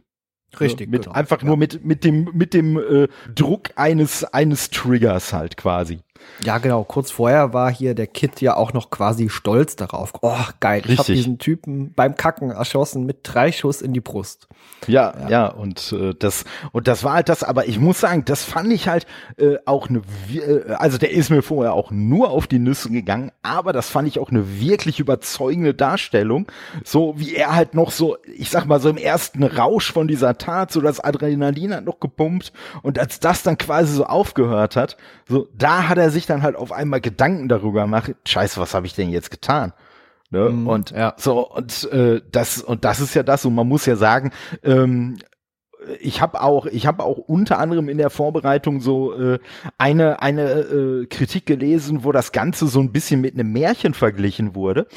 Richtig. Mit, genau. Einfach ja. nur mit, mit dem, mit dem äh, Druck eines, eines Triggers halt quasi. Ja, genau. Kurz vorher war hier der Kid ja auch noch quasi stolz darauf. Oh, geil. Richtig. Ich habe diesen Typen beim Kacken erschossen mit drei Schuss in die Brust. Ja, ja, ja und äh, das und das war halt das. Aber ich muss sagen, das fand ich halt äh, auch eine. Äh, also der ist mir vorher auch nur auf die Nüsse gegangen, aber das fand ich auch eine wirklich überzeugende Darstellung. So wie er halt noch so, ich sag mal so im ersten Rausch von dieser Tat, so das Adrenalin hat noch gepumpt und als das dann quasi so aufgehört hat, so da hat er sich dann halt auf einmal Gedanken darüber gemacht, scheiße, was habe ich denn jetzt getan? Ne? Mm, und ja. so, und äh, das, und das ist ja das, und man muss ja sagen, ähm, ich habe auch, ich habe auch unter anderem in der Vorbereitung so äh, eine eine äh, Kritik gelesen, wo das Ganze so ein bisschen mit einem Märchen verglichen wurde.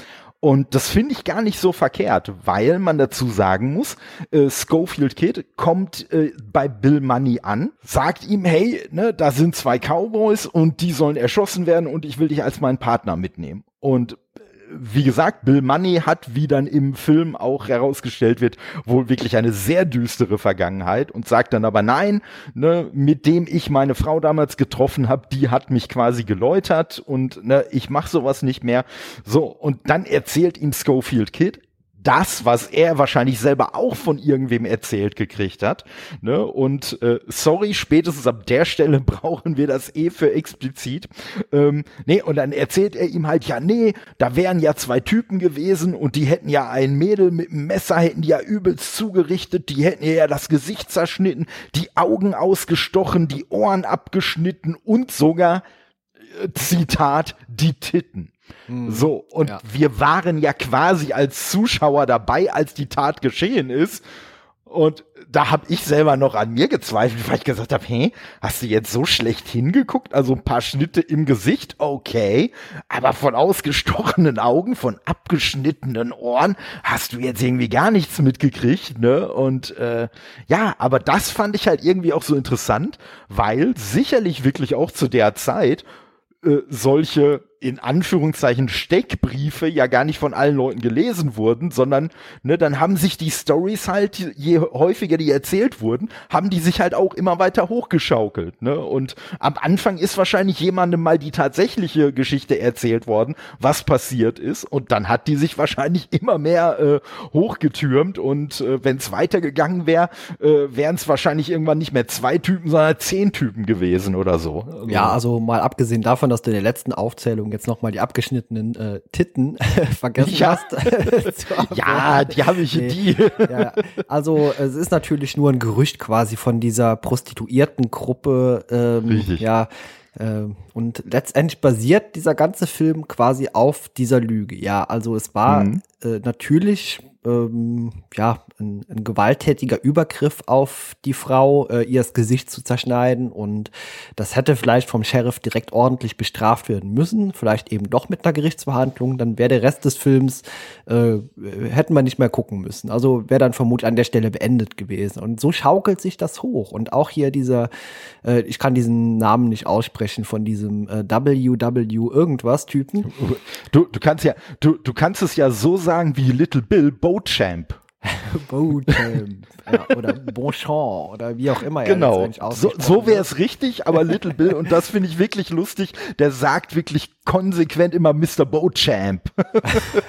Und das finde ich gar nicht so verkehrt, weil man dazu sagen muss, äh, Schofield Kid kommt äh, bei Bill Money an, sagt ihm, hey, ne, da sind zwei Cowboys und die sollen erschossen werden und ich will dich als meinen Partner mitnehmen. Und wie gesagt, Bill Money hat, wie dann im Film auch herausgestellt wird, wohl wirklich eine sehr düstere Vergangenheit und sagt dann aber nein, ne, mit dem ich meine Frau damals getroffen habe, die hat mich quasi geläutert und ne, ich mache sowas nicht mehr. So, und dann erzählt ihm Schofield Kid, das, was er wahrscheinlich selber auch von irgendwem erzählt gekriegt hat. Ne? Und äh, sorry, spätestens ab der Stelle brauchen wir das eh für explizit. Ähm, nee, und dann erzählt er ihm halt, ja, nee, da wären ja zwei Typen gewesen und die hätten ja ein Mädel mit einem Messer, hätten die ja übelst zugerichtet, die hätten ja das Gesicht zerschnitten, die Augen ausgestochen, die Ohren abgeschnitten und sogar, äh, Zitat, die Titten. Mhm. So, und ja. wir waren ja quasi als Zuschauer dabei, als die Tat geschehen ist. Und da habe ich selber noch an mir gezweifelt, weil ich gesagt habe, hey, hast du jetzt so schlecht hingeguckt? Also ein paar Schnitte im Gesicht, okay, aber von ausgestochenen Augen, von abgeschnittenen Ohren hast du jetzt irgendwie gar nichts mitgekriegt, ne? Und äh, ja, aber das fand ich halt irgendwie auch so interessant, weil sicherlich wirklich auch zu der Zeit äh, solche in Anführungszeichen Steckbriefe ja gar nicht von allen Leuten gelesen wurden, sondern ne, dann haben sich die Stories halt, je häufiger die erzählt wurden, haben die sich halt auch immer weiter hochgeschaukelt. Ne? Und am Anfang ist wahrscheinlich jemandem mal die tatsächliche Geschichte erzählt worden, was passiert ist. Und dann hat die sich wahrscheinlich immer mehr äh, hochgetürmt. Und äh, wenn es weitergegangen wäre, äh, wären es wahrscheinlich irgendwann nicht mehr zwei Typen, sondern zehn Typen gewesen oder so. Ja, also mal abgesehen davon, dass du in der letzten Aufzählung Entschuldigung, jetzt nochmal die abgeschnittenen äh, Titten vergessen ja. hast. ja, die habe ich, nee. die. ja, also es ist natürlich nur ein Gerücht quasi von dieser Prostituiertengruppe. Ähm, Richtig. Ja, äh, und letztendlich basiert dieser ganze Film quasi auf dieser Lüge. Ja, also es war mhm. äh, natürlich ähm, ja, ein, ein, gewalttätiger Übergriff auf die Frau, äh, ihr das Gesicht zu zerschneiden. Und das hätte vielleicht vom Sheriff direkt ordentlich bestraft werden müssen. Vielleicht eben doch mit einer Gerichtsverhandlung. Dann wäre der Rest des Films, äh, hätten wir nicht mehr gucken müssen. Also wäre dann vermutlich an der Stelle beendet gewesen. Und so schaukelt sich das hoch. Und auch hier dieser, äh, ich kann diesen Namen nicht aussprechen, von diesem äh, WW irgendwas Typen. Du, du kannst ja, du, du kannst es ja so sagen wie Little Bill, Boatchamp. Boatchamp ja, oder Bonchamp oder wie auch immer. Genau, so, so wäre es richtig, aber Little Bill, und das finde ich wirklich lustig, der sagt wirklich konsequent immer Mr. Boatchamp.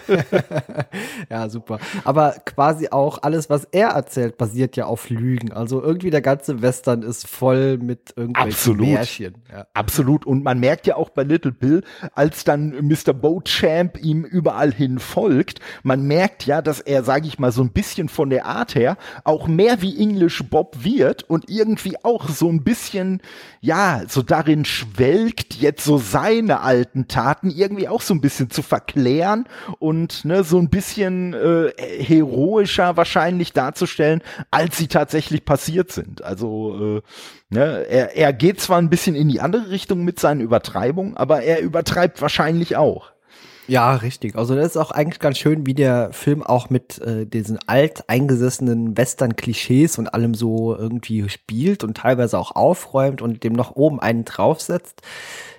ja, super. Aber quasi auch alles, was er erzählt, basiert ja auf Lügen. Also irgendwie der ganze Western ist voll mit irgendwelchen Absolut. Märchen. Ja. Absolut. Und man merkt ja auch bei Little Bill, als dann Mr. Boatchamp ihm überall hin folgt, man merkt ja, dass er, sage ich mal, so ein bisschen von der Art her auch mehr wie English Bob wird und irgendwie auch so ein bisschen, ja, so darin schwelgt, jetzt so seine alten Taten irgendwie auch so ein bisschen zu verklären und ne, so ein bisschen äh, heroischer wahrscheinlich darzustellen, als sie tatsächlich passiert sind. Also äh, ne, er, er geht zwar ein bisschen in die andere Richtung mit seinen Übertreibungen, aber er übertreibt wahrscheinlich auch. Ja, richtig. Also das ist auch eigentlich ganz schön, wie der Film auch mit äh, diesen alt eingesessenen Western-Klischees und allem so irgendwie spielt und teilweise auch aufräumt und dem noch oben einen draufsetzt.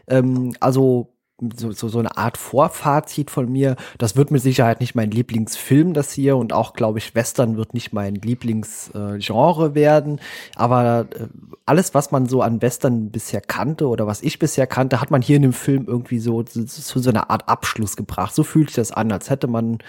Ähm, also so, so, so eine Art Vorfazit von mir. Das wird mit Sicherheit nicht mein Lieblingsfilm, das hier, und auch, glaube ich, Western wird nicht mein Lieblingsgenre äh, werden. Aber äh, alles, was man so an Western bisher kannte oder was ich bisher kannte, hat man hier in dem Film irgendwie so zu so, so einer Art Abschluss gebracht. So fühlt sich das an, als hätte man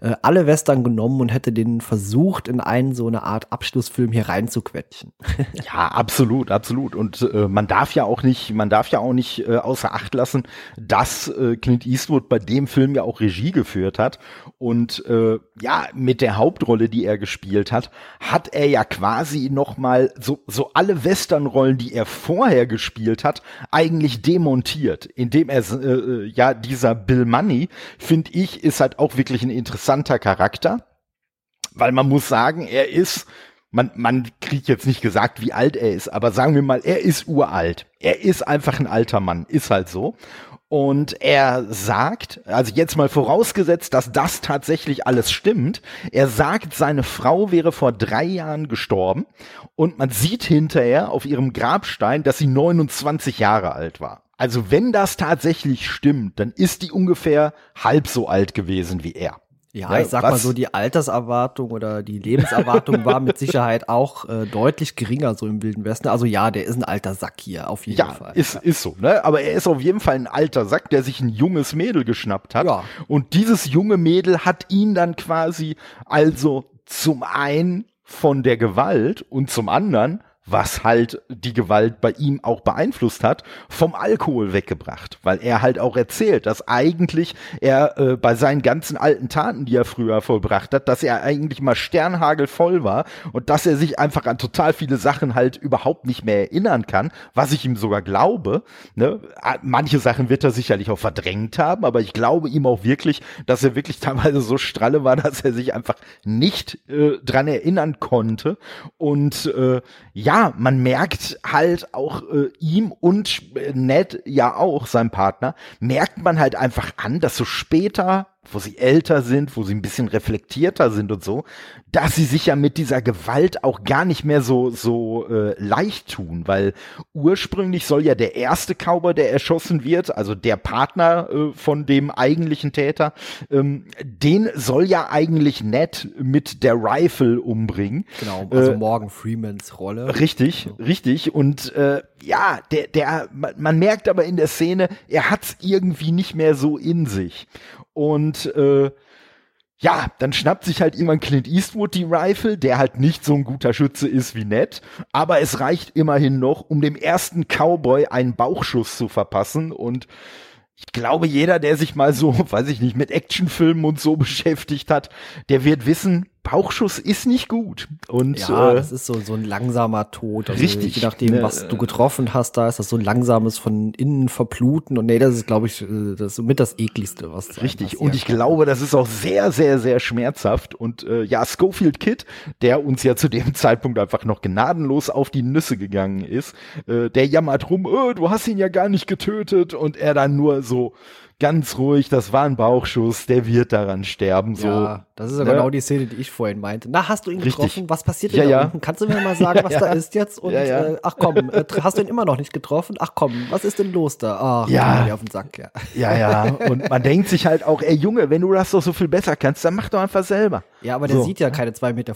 äh, alle Western genommen und hätte den versucht, in einen so eine Art Abschlussfilm hier reinzuquetschen. ja, absolut, absolut. Und äh, man darf ja auch nicht, man darf ja auch nicht äh, außer Acht lassen, dass dass äh, Clint Eastwood bei dem Film ja auch Regie geführt hat. Und äh, ja, mit der Hauptrolle, die er gespielt hat, hat er ja quasi nochmal so, so alle Westernrollen, die er vorher gespielt hat, eigentlich demontiert, indem er äh, äh ja dieser Bill Money, finde ich, ist halt auch wirklich ein interessanter Charakter. Weil man muss sagen, er ist man, man kriegt jetzt nicht gesagt, wie alt er ist, aber sagen wir mal, er ist uralt. Er ist einfach ein alter Mann, ist halt so. Und er sagt, also jetzt mal vorausgesetzt, dass das tatsächlich alles stimmt, er sagt, seine Frau wäre vor drei Jahren gestorben und man sieht hinterher auf ihrem Grabstein, dass sie 29 Jahre alt war. Also wenn das tatsächlich stimmt, dann ist die ungefähr halb so alt gewesen wie er. Ja, ich sag was? mal so, die Alterserwartung oder die Lebenserwartung war mit Sicherheit auch äh, deutlich geringer so im Wilden Westen. Also ja, der ist ein alter Sack hier, auf jeden ja, Fall. Ist, ja, ist so, ne? Aber er ist auf jeden Fall ein alter Sack, der sich ein junges Mädel geschnappt hat. Ja. Und dieses junge Mädel hat ihn dann quasi also zum einen von der Gewalt und zum anderen was halt die Gewalt bei ihm auch beeinflusst hat, vom Alkohol weggebracht, weil er halt auch erzählt, dass eigentlich er äh, bei seinen ganzen alten Taten, die er früher vollbracht hat, dass er eigentlich mal sternhagelvoll war und dass er sich einfach an total viele Sachen halt überhaupt nicht mehr erinnern kann, was ich ihm sogar glaube. Ne? Manche Sachen wird er sicherlich auch verdrängt haben, aber ich glaube ihm auch wirklich, dass er wirklich teilweise so stralle war, dass er sich einfach nicht äh, dran erinnern konnte und äh, ja, ja, man merkt halt auch äh, ihm und äh, Ned ja auch, sein Partner, merkt man halt einfach an, dass so später wo sie älter sind, wo sie ein bisschen reflektierter sind und so, dass sie sich ja mit dieser Gewalt auch gar nicht mehr so so äh, leicht tun, weil ursprünglich soll ja der erste Cowboy, der erschossen wird, also der Partner äh, von dem eigentlichen Täter, ähm, den soll ja eigentlich Ned mit der Rifle umbringen. Genau, also äh, Morgan Freemans Rolle. Richtig, so. richtig und äh, ja, der der man, man merkt aber in der Szene, er hat's irgendwie nicht mehr so in sich. Und äh, ja, dann schnappt sich halt irgendwann Clint Eastwood die Rifle, der halt nicht so ein guter Schütze ist wie Ned, aber es reicht immerhin noch, um dem ersten Cowboy einen Bauchschuss zu verpassen. Und ich glaube, jeder, der sich mal so, weiß ich nicht, mit Actionfilmen und so beschäftigt hat, der wird wissen, Bauchschuss ist nicht gut. Und ja, äh, das ist so so ein langsamer Tod. Also richtig. Je nachdem, ne, was du getroffen hast, da ist das so ein langsames von innen verbluten. Und nee, das ist, glaube ich, äh, das ist somit das ekligste, was richtig. Und ich kann. glaube, das ist auch sehr, sehr, sehr schmerzhaft. Und äh, ja, Schofield Kid, der uns ja zu dem Zeitpunkt einfach noch gnadenlos auf die Nüsse gegangen ist, äh, der jammert rum, oh, du hast ihn ja gar nicht getötet. Und er dann nur so ganz ruhig, das war ein Bauchschuss, der wird daran sterben. So. Ja, das ist ja ne? genau die Szene, die ich vorhin meinte. Na, hast du ihn Richtig. getroffen? Was passiert denn ja, da unten? Kannst du mir mal sagen, was da ist jetzt? Und äh, ach komm, äh, hast du ihn immer noch nicht getroffen? Ach komm, was ist denn los da? Ach, ja. auf den Sack, ja. Ja, ja. Und man denkt sich halt auch, ey Junge, wenn du das doch so viel besser kannst, dann mach doch einfach selber. Ja, aber der so. sieht ja keine 2,50 Meter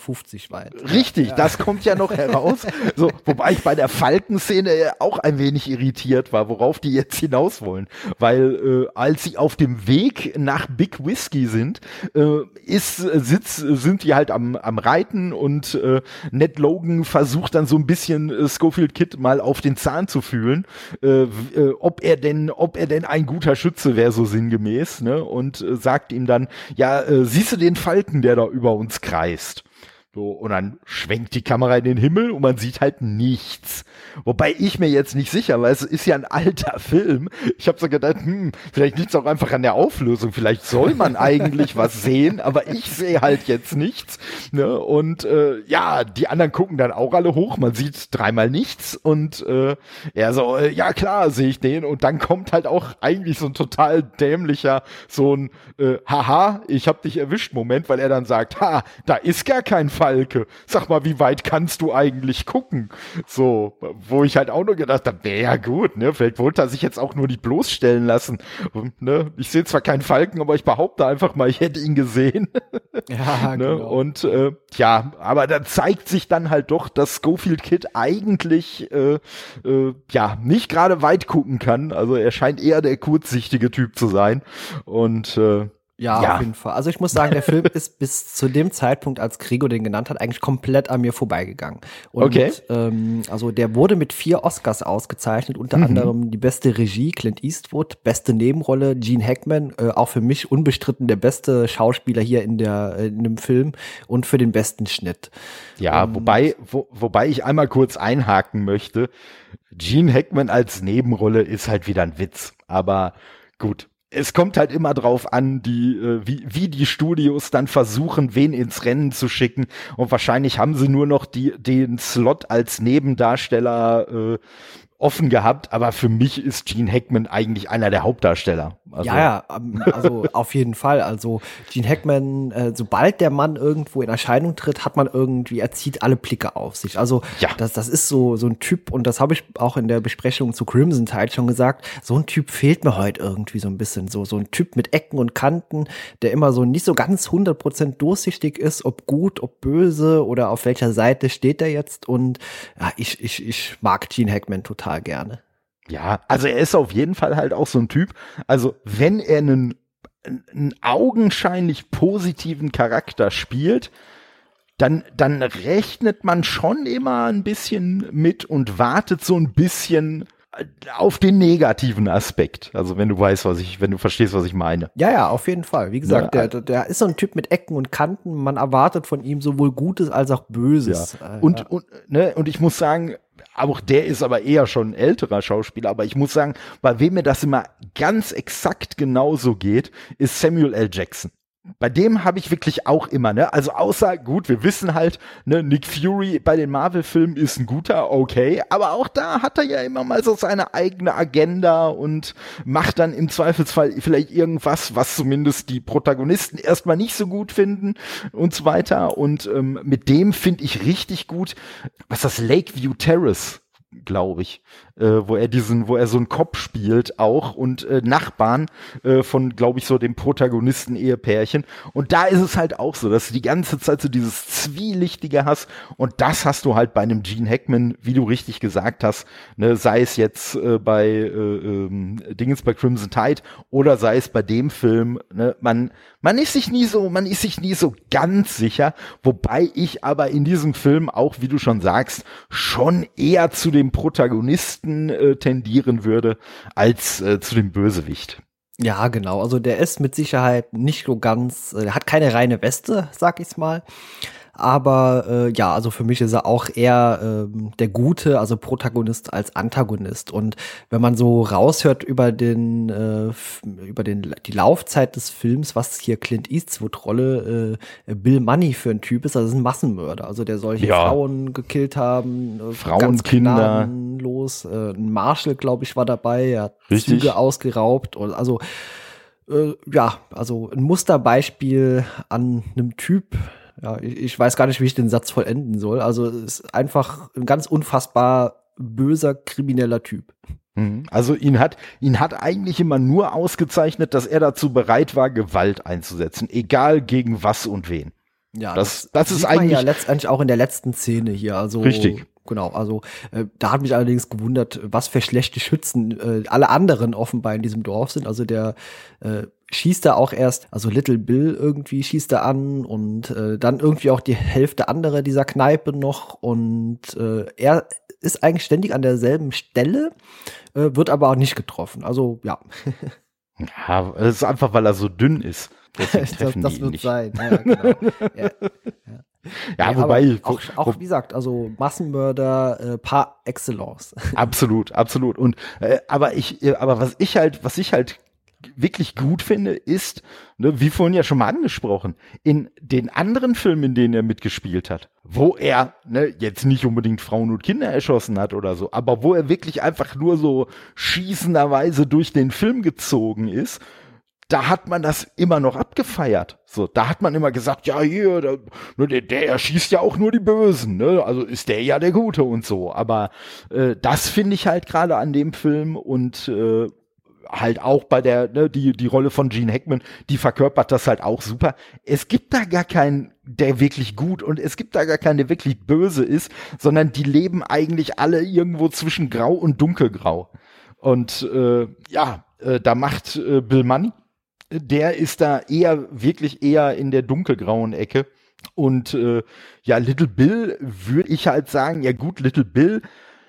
weit. Richtig, das kommt ja noch heraus. So, wobei ich bei der Falkenszene auch ein wenig irritiert war, worauf die jetzt hinaus wollen. Weil äh, als sie auf dem Weg nach Big Whiskey sind, äh, ist, äh, sitz, sind die halt am, am Reiten und äh, Ned Logan versucht dann so ein bisschen äh, Schofield Kid mal auf den Zahn zu fühlen, äh, äh, ob er denn, ob er denn ein guter Schütze wäre, so sinngemäß, ne? Und äh, sagt ihm dann, ja, siehst du den Falken, der da über uns kreist? So, und dann schwenkt die Kamera in den Himmel und man sieht halt nichts. Wobei ich mir jetzt nicht sicher, weil es ist ja ein alter Film. Ich habe so gedacht, hm, vielleicht liegt es auch einfach an der Auflösung. Vielleicht soll man eigentlich was sehen, aber ich sehe halt jetzt nichts. Ne? Und äh, ja, die anderen gucken dann auch alle hoch. Man sieht dreimal nichts und äh, er so, äh, ja klar, sehe ich den. Und dann kommt halt auch eigentlich so ein total dämlicher, so ein äh, Haha, ich hab dich erwischt Moment, weil er dann sagt, ha, da ist gar kein Fall Falke. Sag mal, wie weit kannst du eigentlich gucken? So, wo ich halt auch nur gedacht habe, wäre ja gut, ne? Vielleicht wollte er sich jetzt auch nur nicht bloßstellen lassen. Ne? Ich sehe zwar keinen Falken, aber ich behaupte einfach mal, ich hätte ihn gesehen. Ja, ne? genau. Und äh, ja, aber da zeigt sich dann halt doch, dass Schofield Kid eigentlich äh, äh, ja nicht gerade weit gucken kann. Also er scheint eher der kurzsichtige Typ zu sein. Und äh, ja, ja, auf jeden Fall. Also ich muss sagen, der Film ist bis zu dem Zeitpunkt, als Gregor den genannt hat, eigentlich komplett an mir vorbeigegangen. Und okay. Ähm, also der wurde mit vier Oscars ausgezeichnet, unter mhm. anderem die beste Regie Clint Eastwood, beste Nebenrolle Gene Hackman, äh, auch für mich unbestritten der beste Schauspieler hier in der in dem Film und für den besten Schnitt. Ja, und wobei wo, wobei ich einmal kurz einhaken möchte. Gene Hackman als Nebenrolle ist halt wieder ein Witz, aber gut es kommt halt immer drauf an, die, äh, wie, wie die Studios dann versuchen, wen ins Rennen zu schicken. Und wahrscheinlich haben sie nur noch die, den Slot als Nebendarsteller äh, offen gehabt, aber für mich ist Gene Hackman eigentlich einer der Hauptdarsteller. Also ja, ja, ähm, also auf jeden Fall. Also Gene Hackman, äh, sobald der Mann irgendwo in Erscheinung tritt, hat man irgendwie, er zieht alle Blicke auf sich. Also ja. das, das ist so, so ein Typ, und das habe ich auch in der Besprechung zu Crimson Tide schon gesagt, so ein Typ fehlt mir heute irgendwie so ein bisschen. So, so ein Typ mit Ecken und Kanten, der immer so nicht so ganz 100% durchsichtig ist, ob gut, ob böse oder auf welcher Seite steht er jetzt. Und ja, ich, ich, ich mag Gene Hackman total total gerne. Ja, also er ist auf jeden Fall halt auch so ein Typ. Also wenn er einen, einen augenscheinlich positiven Charakter spielt, dann, dann rechnet man schon immer ein bisschen mit und wartet so ein bisschen auf den negativen Aspekt. Also wenn du weißt, was ich, wenn du verstehst, was ich meine. Ja, ja, auf jeden Fall. Wie gesagt, ja, der, der ist so ein Typ mit Ecken und Kanten. Man erwartet von ihm sowohl Gutes als auch Böses. Ja. Und, ja. und, ne, und ich muss sagen, auch der ist aber eher schon ein älterer Schauspieler, aber ich muss sagen, bei wem mir das immer ganz exakt genauso geht, ist Samuel L. Jackson bei dem habe ich wirklich auch immer, ne? Also außer, gut, wir wissen halt, ne, Nick Fury bei den Marvel-Filmen ist ein guter, okay, aber auch da hat er ja immer mal so seine eigene Agenda und macht dann im Zweifelsfall vielleicht irgendwas, was zumindest die Protagonisten erstmal nicht so gut finden und so weiter. Und ähm, mit dem finde ich richtig gut, was das Lakeview Terrace glaube ich, wo er diesen, wo er so einen Kopf spielt auch und äh, Nachbarn äh, von, glaube ich, so dem Protagonisten-Ehepärchen. Und da ist es halt auch so, dass du die ganze Zeit so dieses Zwielichtige hast und das hast du halt bei einem Gene Hackman, wie du richtig gesagt hast, ne, sei es jetzt äh, bei äh, ähm, Dingens bei Crimson Tide oder sei es bei dem Film, ne, man, man ist sich nie so, man ist sich nie so ganz sicher, wobei ich aber in diesem Film auch, wie du schon sagst, schon eher zu dem Protagonisten Bösewichten äh, tendieren würde, als äh, zu dem Bösewicht. Ja, genau. Also der ist mit Sicherheit nicht so ganz, äh, hat keine reine Weste, sag ich's mal. Aber äh, ja, also für mich ist er auch eher ähm, der Gute, also Protagonist als Antagonist. Und wenn man so raushört über den, äh, über den die Laufzeit des Films, was hier Clint Eastwood Rolle äh, Bill Money für ein Typ ist, also ist ein Massenmörder. Also der solche ja. Frauen gekillt haben, äh, Frauen, Kinder, los. Äh, ein Marshall, glaube ich, war dabei. Er hat Richtig. Züge ausgeraubt. Und also äh, ja, also ein Musterbeispiel an einem Typ, ja, ich, ich weiß gar nicht, wie ich den Satz vollenden soll. Also es ist einfach ein ganz unfassbar böser, krimineller Typ. Mhm. Also ihn hat, ihn hat eigentlich immer nur ausgezeichnet, dass er dazu bereit war, Gewalt einzusetzen, egal gegen was und wen. Ja, das, das, das ist eigentlich ja letztendlich auch in der letzten Szene hier. Also richtig. Genau, also äh, da hat mich allerdings gewundert, was für schlechte Schützen äh, alle anderen offenbar in diesem Dorf sind. Also der äh, schießt da auch erst, also Little Bill irgendwie schießt er an und äh, dann irgendwie auch die Hälfte anderer dieser Kneipe noch und äh, er ist eigentlich ständig an derselben Stelle, äh, wird aber auch nicht getroffen. Also ja. ja, es ist einfach, weil er so dünn ist. das, das wird nicht. sein. Ja, genau. ja, ja. Ja, nee, wobei auch, auch, wie gesagt, also Massenmörder äh, par excellence. Absolut, absolut. Und äh, aber ich, äh, aber was ich halt, was ich halt wirklich gut finde, ist, ne, wie vorhin ja schon mal angesprochen, in den anderen Filmen, in denen er mitgespielt hat, wo er ne, jetzt nicht unbedingt Frauen und Kinder erschossen hat oder so, aber wo er wirklich einfach nur so schießenderweise durch den Film gezogen ist da hat man das immer noch abgefeiert. So, da hat man immer gesagt, ja, hier, der, ne, der, der erschießt ja auch nur die Bösen, ne? Also ist der ja der Gute und so. Aber äh, das finde ich halt gerade an dem Film und äh, halt auch bei der, ne, die, die Rolle von Gene Hackman, die verkörpert das halt auch super. Es gibt da gar keinen, der wirklich gut und es gibt da gar keinen, der wirklich böse ist, sondern die leben eigentlich alle irgendwo zwischen Grau und Dunkelgrau. Und äh, ja, äh, da macht äh, Bill Money der ist da eher, wirklich eher in der dunkelgrauen Ecke. Und äh, ja, Little Bill würde ich halt sagen, ja gut, Little Bill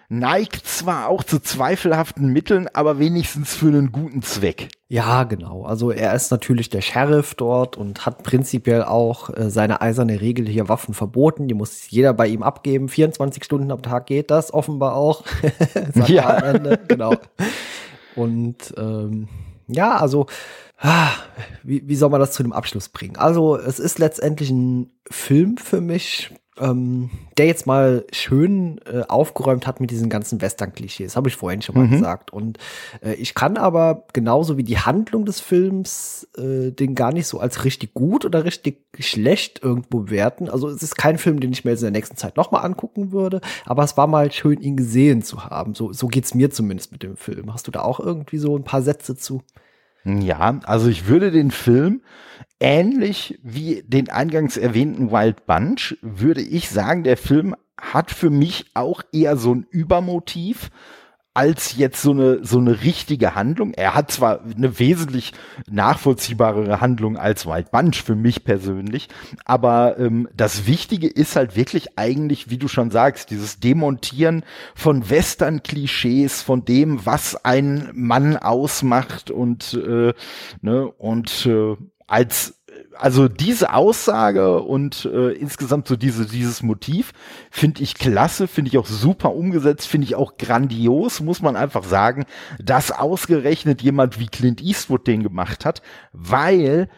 neigt zwar auch zu zweifelhaften Mitteln, aber wenigstens für einen guten Zweck. Ja, genau. Also er ist natürlich der Sheriff dort und hat prinzipiell auch äh, seine eiserne Regel hier Waffen verboten. Die muss jeder bei ihm abgeben. 24 Stunden am Tag geht das offenbar auch. ja. Genau. Und ähm, Ja, also wie, wie soll man das zu einem Abschluss bringen? Also es ist letztendlich ein Film für mich, ähm, der jetzt mal schön äh, aufgeräumt hat mit diesen ganzen Western-Klischees, habe ich vorhin schon mal mhm. gesagt. Und äh, ich kann aber genauso wie die Handlung des Films äh, den gar nicht so als richtig gut oder richtig schlecht irgendwo bewerten. Also es ist kein Film, den ich mir jetzt in der nächsten Zeit nochmal angucken würde, aber es war mal schön, ihn gesehen zu haben. So, so geht's mir zumindest mit dem Film. Hast du da auch irgendwie so ein paar Sätze zu? Ja, also ich würde den Film ähnlich wie den eingangs erwähnten Wild Bunch, würde ich sagen, der Film hat für mich auch eher so ein Übermotiv als jetzt so eine, so eine richtige Handlung. Er hat zwar eine wesentlich nachvollziehbarere Handlung als White Bunch für mich persönlich, aber ähm, das Wichtige ist halt wirklich eigentlich, wie du schon sagst, dieses Demontieren von Western-Klischees, von dem, was ein Mann ausmacht und, äh, ne, und äh, als also diese Aussage und äh, insgesamt so diese, dieses Motiv finde ich klasse, finde ich auch super umgesetzt, finde ich auch grandios, muss man einfach sagen, dass ausgerechnet jemand wie Clint Eastwood den gemacht hat, weil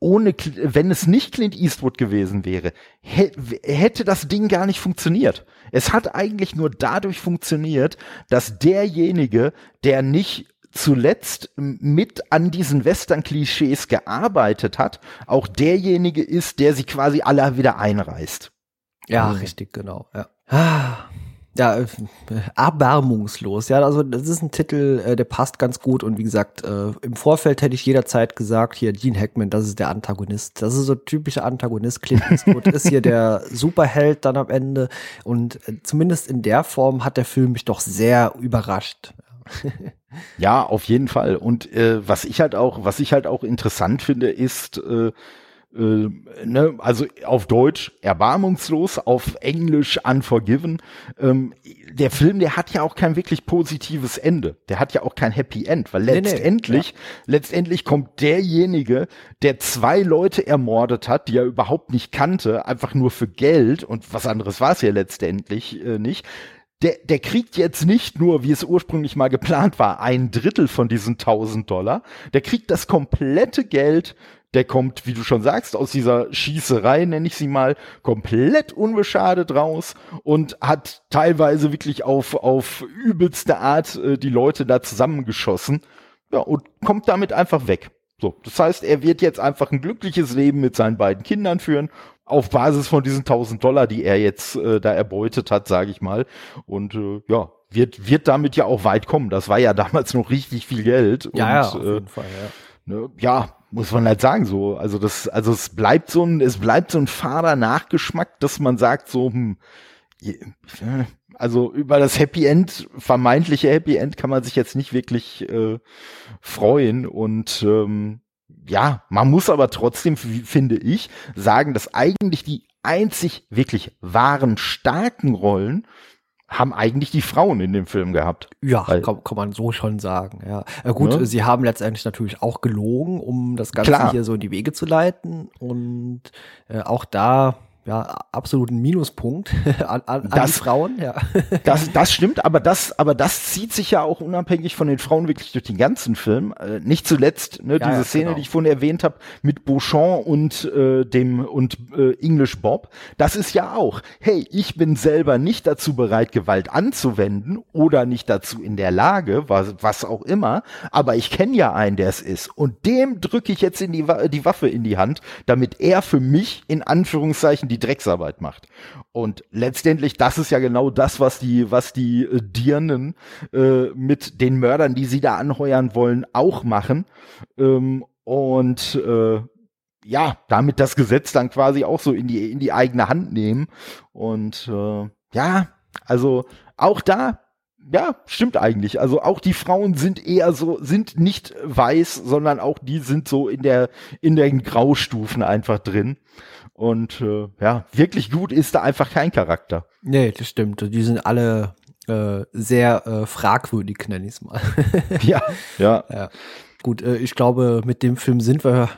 ohne, wenn es nicht Clint Eastwood gewesen wäre, hätte das Ding gar nicht funktioniert. Es hat eigentlich nur dadurch funktioniert, dass derjenige, der nicht zuletzt mit an diesen Western-Klischees gearbeitet hat, auch derjenige ist, der sie quasi alle wieder einreißt. Ja, also. richtig, genau. Ja. Ja, äh, erbarmungslos. Ja, also das ist ein Titel, äh, der passt ganz gut und wie gesagt, äh, im Vorfeld hätte ich jederzeit gesagt, hier Gene Hackman, das ist der Antagonist. Das ist so typischer Antagonist. Clint Eastwood ist hier der Superheld dann am Ende und zumindest in der Form hat der Film mich doch sehr überrascht. ja, auf jeden Fall. Und äh, was ich halt auch, was ich halt auch interessant finde, ist, äh, äh, ne, also auf Deutsch erbarmungslos, auf Englisch unforgiven. Ähm, der Film, der hat ja auch kein wirklich positives Ende. Der hat ja auch kein Happy End, weil letztendlich, nee, nee, ja. letztendlich kommt derjenige, der zwei Leute ermordet hat, die er überhaupt nicht kannte, einfach nur für Geld und was anderes war es ja letztendlich äh, nicht der, der kriegt jetzt nicht nur, wie es ursprünglich mal geplant war, ein Drittel von diesen 1000 Dollar. Der kriegt das komplette Geld. Der kommt, wie du schon sagst, aus dieser Schießerei, nenne ich sie mal, komplett unbeschadet raus und hat teilweise wirklich auf, auf übelste Art äh, die Leute da zusammengeschossen. Ja, und kommt damit einfach weg. So, das heißt, er wird jetzt einfach ein glückliches Leben mit seinen beiden Kindern führen auf Basis von diesen 1000 Dollar, die er jetzt äh, da erbeutet hat, sage ich mal. Und äh, ja, wird wird damit ja auch weit kommen. Das war ja damals noch richtig viel Geld. Ja, und, ja auf jeden äh, Fall. Ja. Ne, ja, muss man halt sagen so. Also das, also es bleibt so ein, es bleibt so ein fader Nachgeschmack, dass man sagt so, hm, also über das Happy End, vermeintliche Happy End, kann man sich jetzt nicht wirklich äh, freuen und ähm, ja, man muss aber trotzdem, finde ich, sagen, dass eigentlich die einzig wirklich wahren starken Rollen haben eigentlich die Frauen in dem Film gehabt. Ja, kann, kann, man so schon sagen. Ja, äh, gut, ne? sie haben letztendlich natürlich auch gelogen, um das Ganze Klar. hier so in die Wege zu leiten. Und äh, auch da ja, absoluten Minuspunkt an, an, das, die Frauen, ja. Das, das stimmt, aber das, aber das zieht sich ja auch unabhängig von den Frauen wirklich durch den ganzen Film. Äh, nicht zuletzt, ne, ja, diese ja, Szene, genau. die ich vorhin erwähnt habe, mit Beauchamp und äh, dem und äh, English Bob, das ist ja auch, hey, ich bin selber nicht dazu bereit, Gewalt anzuwenden oder nicht dazu in der Lage, was, was auch immer, aber ich kenne ja einen, der es ist. Und dem drücke ich jetzt in die, die Waffe in die Hand, damit er für mich in Anführungszeichen die die Drecksarbeit macht. Und letztendlich, das ist ja genau das, was die, was die äh, Dirnen äh, mit den Mördern, die sie da anheuern wollen, auch machen. Ähm, und äh, ja, damit das Gesetz dann quasi auch so in die, in die eigene Hand nehmen. Und äh, ja, also auch da ja, stimmt eigentlich. Also auch die Frauen sind eher so, sind nicht weiß, sondern auch die sind so in der, in den Graustufen einfach drin. Und äh, ja, wirklich gut ist da einfach kein Charakter. Nee, das stimmt. Die sind alle äh, sehr äh, fragwürdig, nenne ich es mal. ja, ja, ja. Gut, äh, ich glaube, mit dem Film sind wir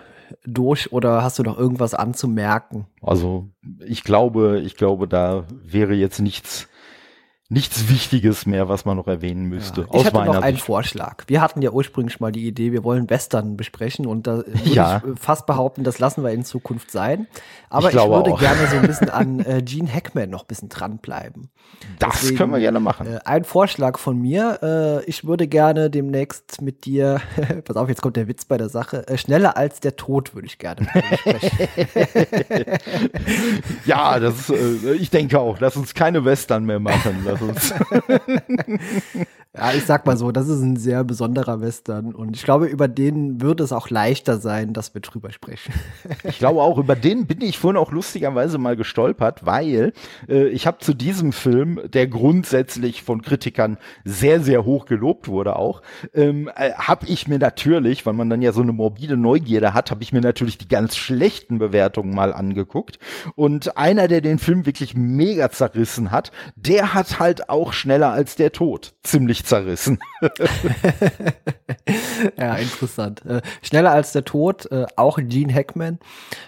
durch oder hast du noch irgendwas anzumerken? Also ich glaube, ich glaube, da wäre jetzt nichts nichts Wichtiges mehr, was man noch erwähnen müsste. Ja. Ich hätte noch einen Vorschlag. Wir hatten ja ursprünglich mal die Idee, wir wollen Western besprechen und da würde ja. ich fast behaupten, das lassen wir in Zukunft sein. Aber ich, ich würde auch. gerne so ein bisschen an äh, Gene Hackman noch ein bisschen dranbleiben. Das Deswegen, können wir gerne machen. Äh, ein Vorschlag von mir. Äh, ich würde gerne demnächst mit dir, pass auf, jetzt kommt der Witz bei der Sache, äh, schneller als der Tod würde ich gerne sprechen. ja, das, äh, ich denke auch. Lass uns keine Western mehr machen. Lass uns. ja, ich sag mal so, das ist ein sehr besonderer Western und ich glaube, über den wird es auch leichter sein, dass wir drüber sprechen. ich glaube auch, über den bin ich vorhin auch lustigerweise mal gestolpert, weil äh, ich habe zu diesem Film, der grundsätzlich von Kritikern sehr, sehr hoch gelobt wurde auch, ähm, äh, habe ich mir natürlich, weil man dann ja so eine morbide Neugierde hat, habe ich mir natürlich die ganz schlechten Bewertungen mal angeguckt und einer, der den Film wirklich mega zerrissen hat, der hat halt auch schneller als der Tod ziemlich zerrissen. ja, interessant. Äh, schneller als der Tod, äh, auch Gene Hackman.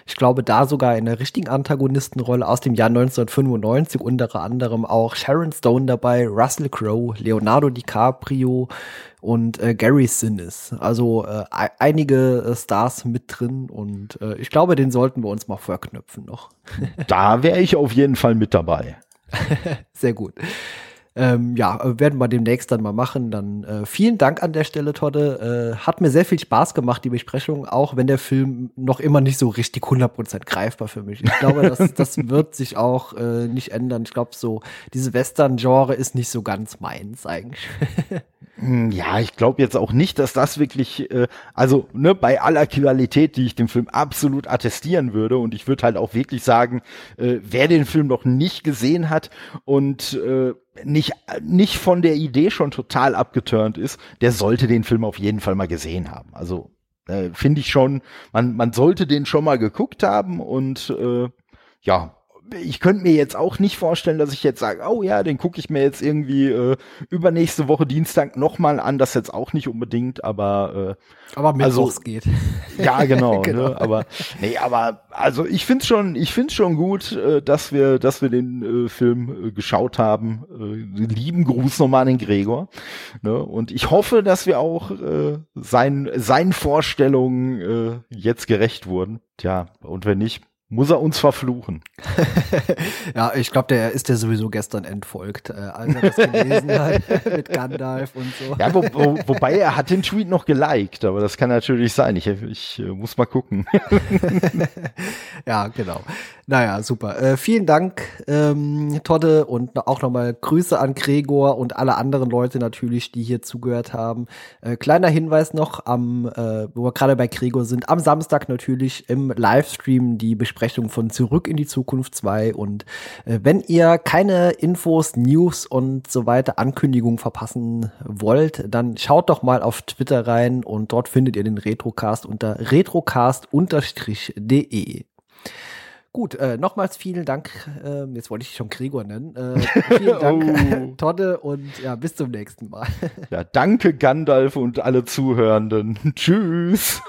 Ich glaube, da sogar in der richtigen Antagonistenrolle aus dem Jahr 1995, unter anderem auch Sharon Stone dabei, Russell Crowe, Leonardo DiCaprio und äh, Gary Sinnis. Also äh, einige äh, Stars mit drin und äh, ich glaube, den sollten wir uns mal verknüpfen noch. da wäre ich auf jeden Fall mit dabei. Sehr gut. Ähm, ja, werden wir demnächst dann mal machen. Dann äh, vielen Dank an der Stelle, Todde. Äh, hat mir sehr viel Spaß gemacht, die Besprechung, auch wenn der Film noch immer nicht so richtig 100% greifbar für mich. Ich glaube, das, das wird sich auch äh, nicht ändern. Ich glaube, so diese Western-Genre ist nicht so ganz meins eigentlich. Hm, ja, ich glaube jetzt auch nicht, dass das wirklich, äh, also ne, bei aller Qualität, die ich dem Film absolut attestieren würde, und ich würde halt auch wirklich sagen, äh, wer den Film noch nicht gesehen hat und äh, nicht, nicht von der Idee schon total abgeturnt ist, der sollte den Film auf jeden Fall mal gesehen haben. Also äh, finde ich schon, man, man sollte den schon mal geguckt haben und äh, ja, ich könnte mir jetzt auch nicht vorstellen, dass ich jetzt sage, oh ja, den gucke ich mir jetzt irgendwie äh, übernächste Woche Dienstag nochmal an. Das jetzt auch nicht unbedingt, aber äh, aber also, geht. Ja, genau. genau. Ne? Aber nee, aber also ich find's schon, ich find's schon gut, äh, dass wir, dass wir den äh, Film äh, geschaut haben. Äh, lieben Gruß nochmal an den Gregor. Ne? Und ich hoffe, dass wir auch äh, sein, seinen Vorstellungen äh, jetzt gerecht wurden. Tja, und wenn nicht, muss er uns verfluchen. ja, ich glaube, der ist ja sowieso gestern entfolgt, äh, als er das gelesen hat mit Gandalf und so. Ja, wo, wo, wobei er hat den Tweet noch geliked, aber das kann natürlich sein. Ich, ich äh, muss mal gucken. ja, genau. Naja, super. Äh, vielen Dank, ähm, Todde, und auch nochmal Grüße an Gregor und alle anderen Leute natürlich, die hier zugehört haben. Äh, kleiner Hinweis noch, am, äh, wo wir gerade bei Gregor sind, am Samstag natürlich im Livestream die Besprechung von Zurück in die Zukunft 2. Und äh, wenn ihr keine Infos, News und so weiter, Ankündigungen verpassen wollt, dann schaut doch mal auf Twitter rein und dort findet ihr den Retrocast unter retrocast-de. Gut, äh, nochmals vielen Dank. Äh, jetzt wollte ich schon Gregor nennen. Äh, vielen Dank, oh. Todde, und ja, bis zum nächsten Mal. ja, danke, Gandalf und alle Zuhörenden. Tschüss.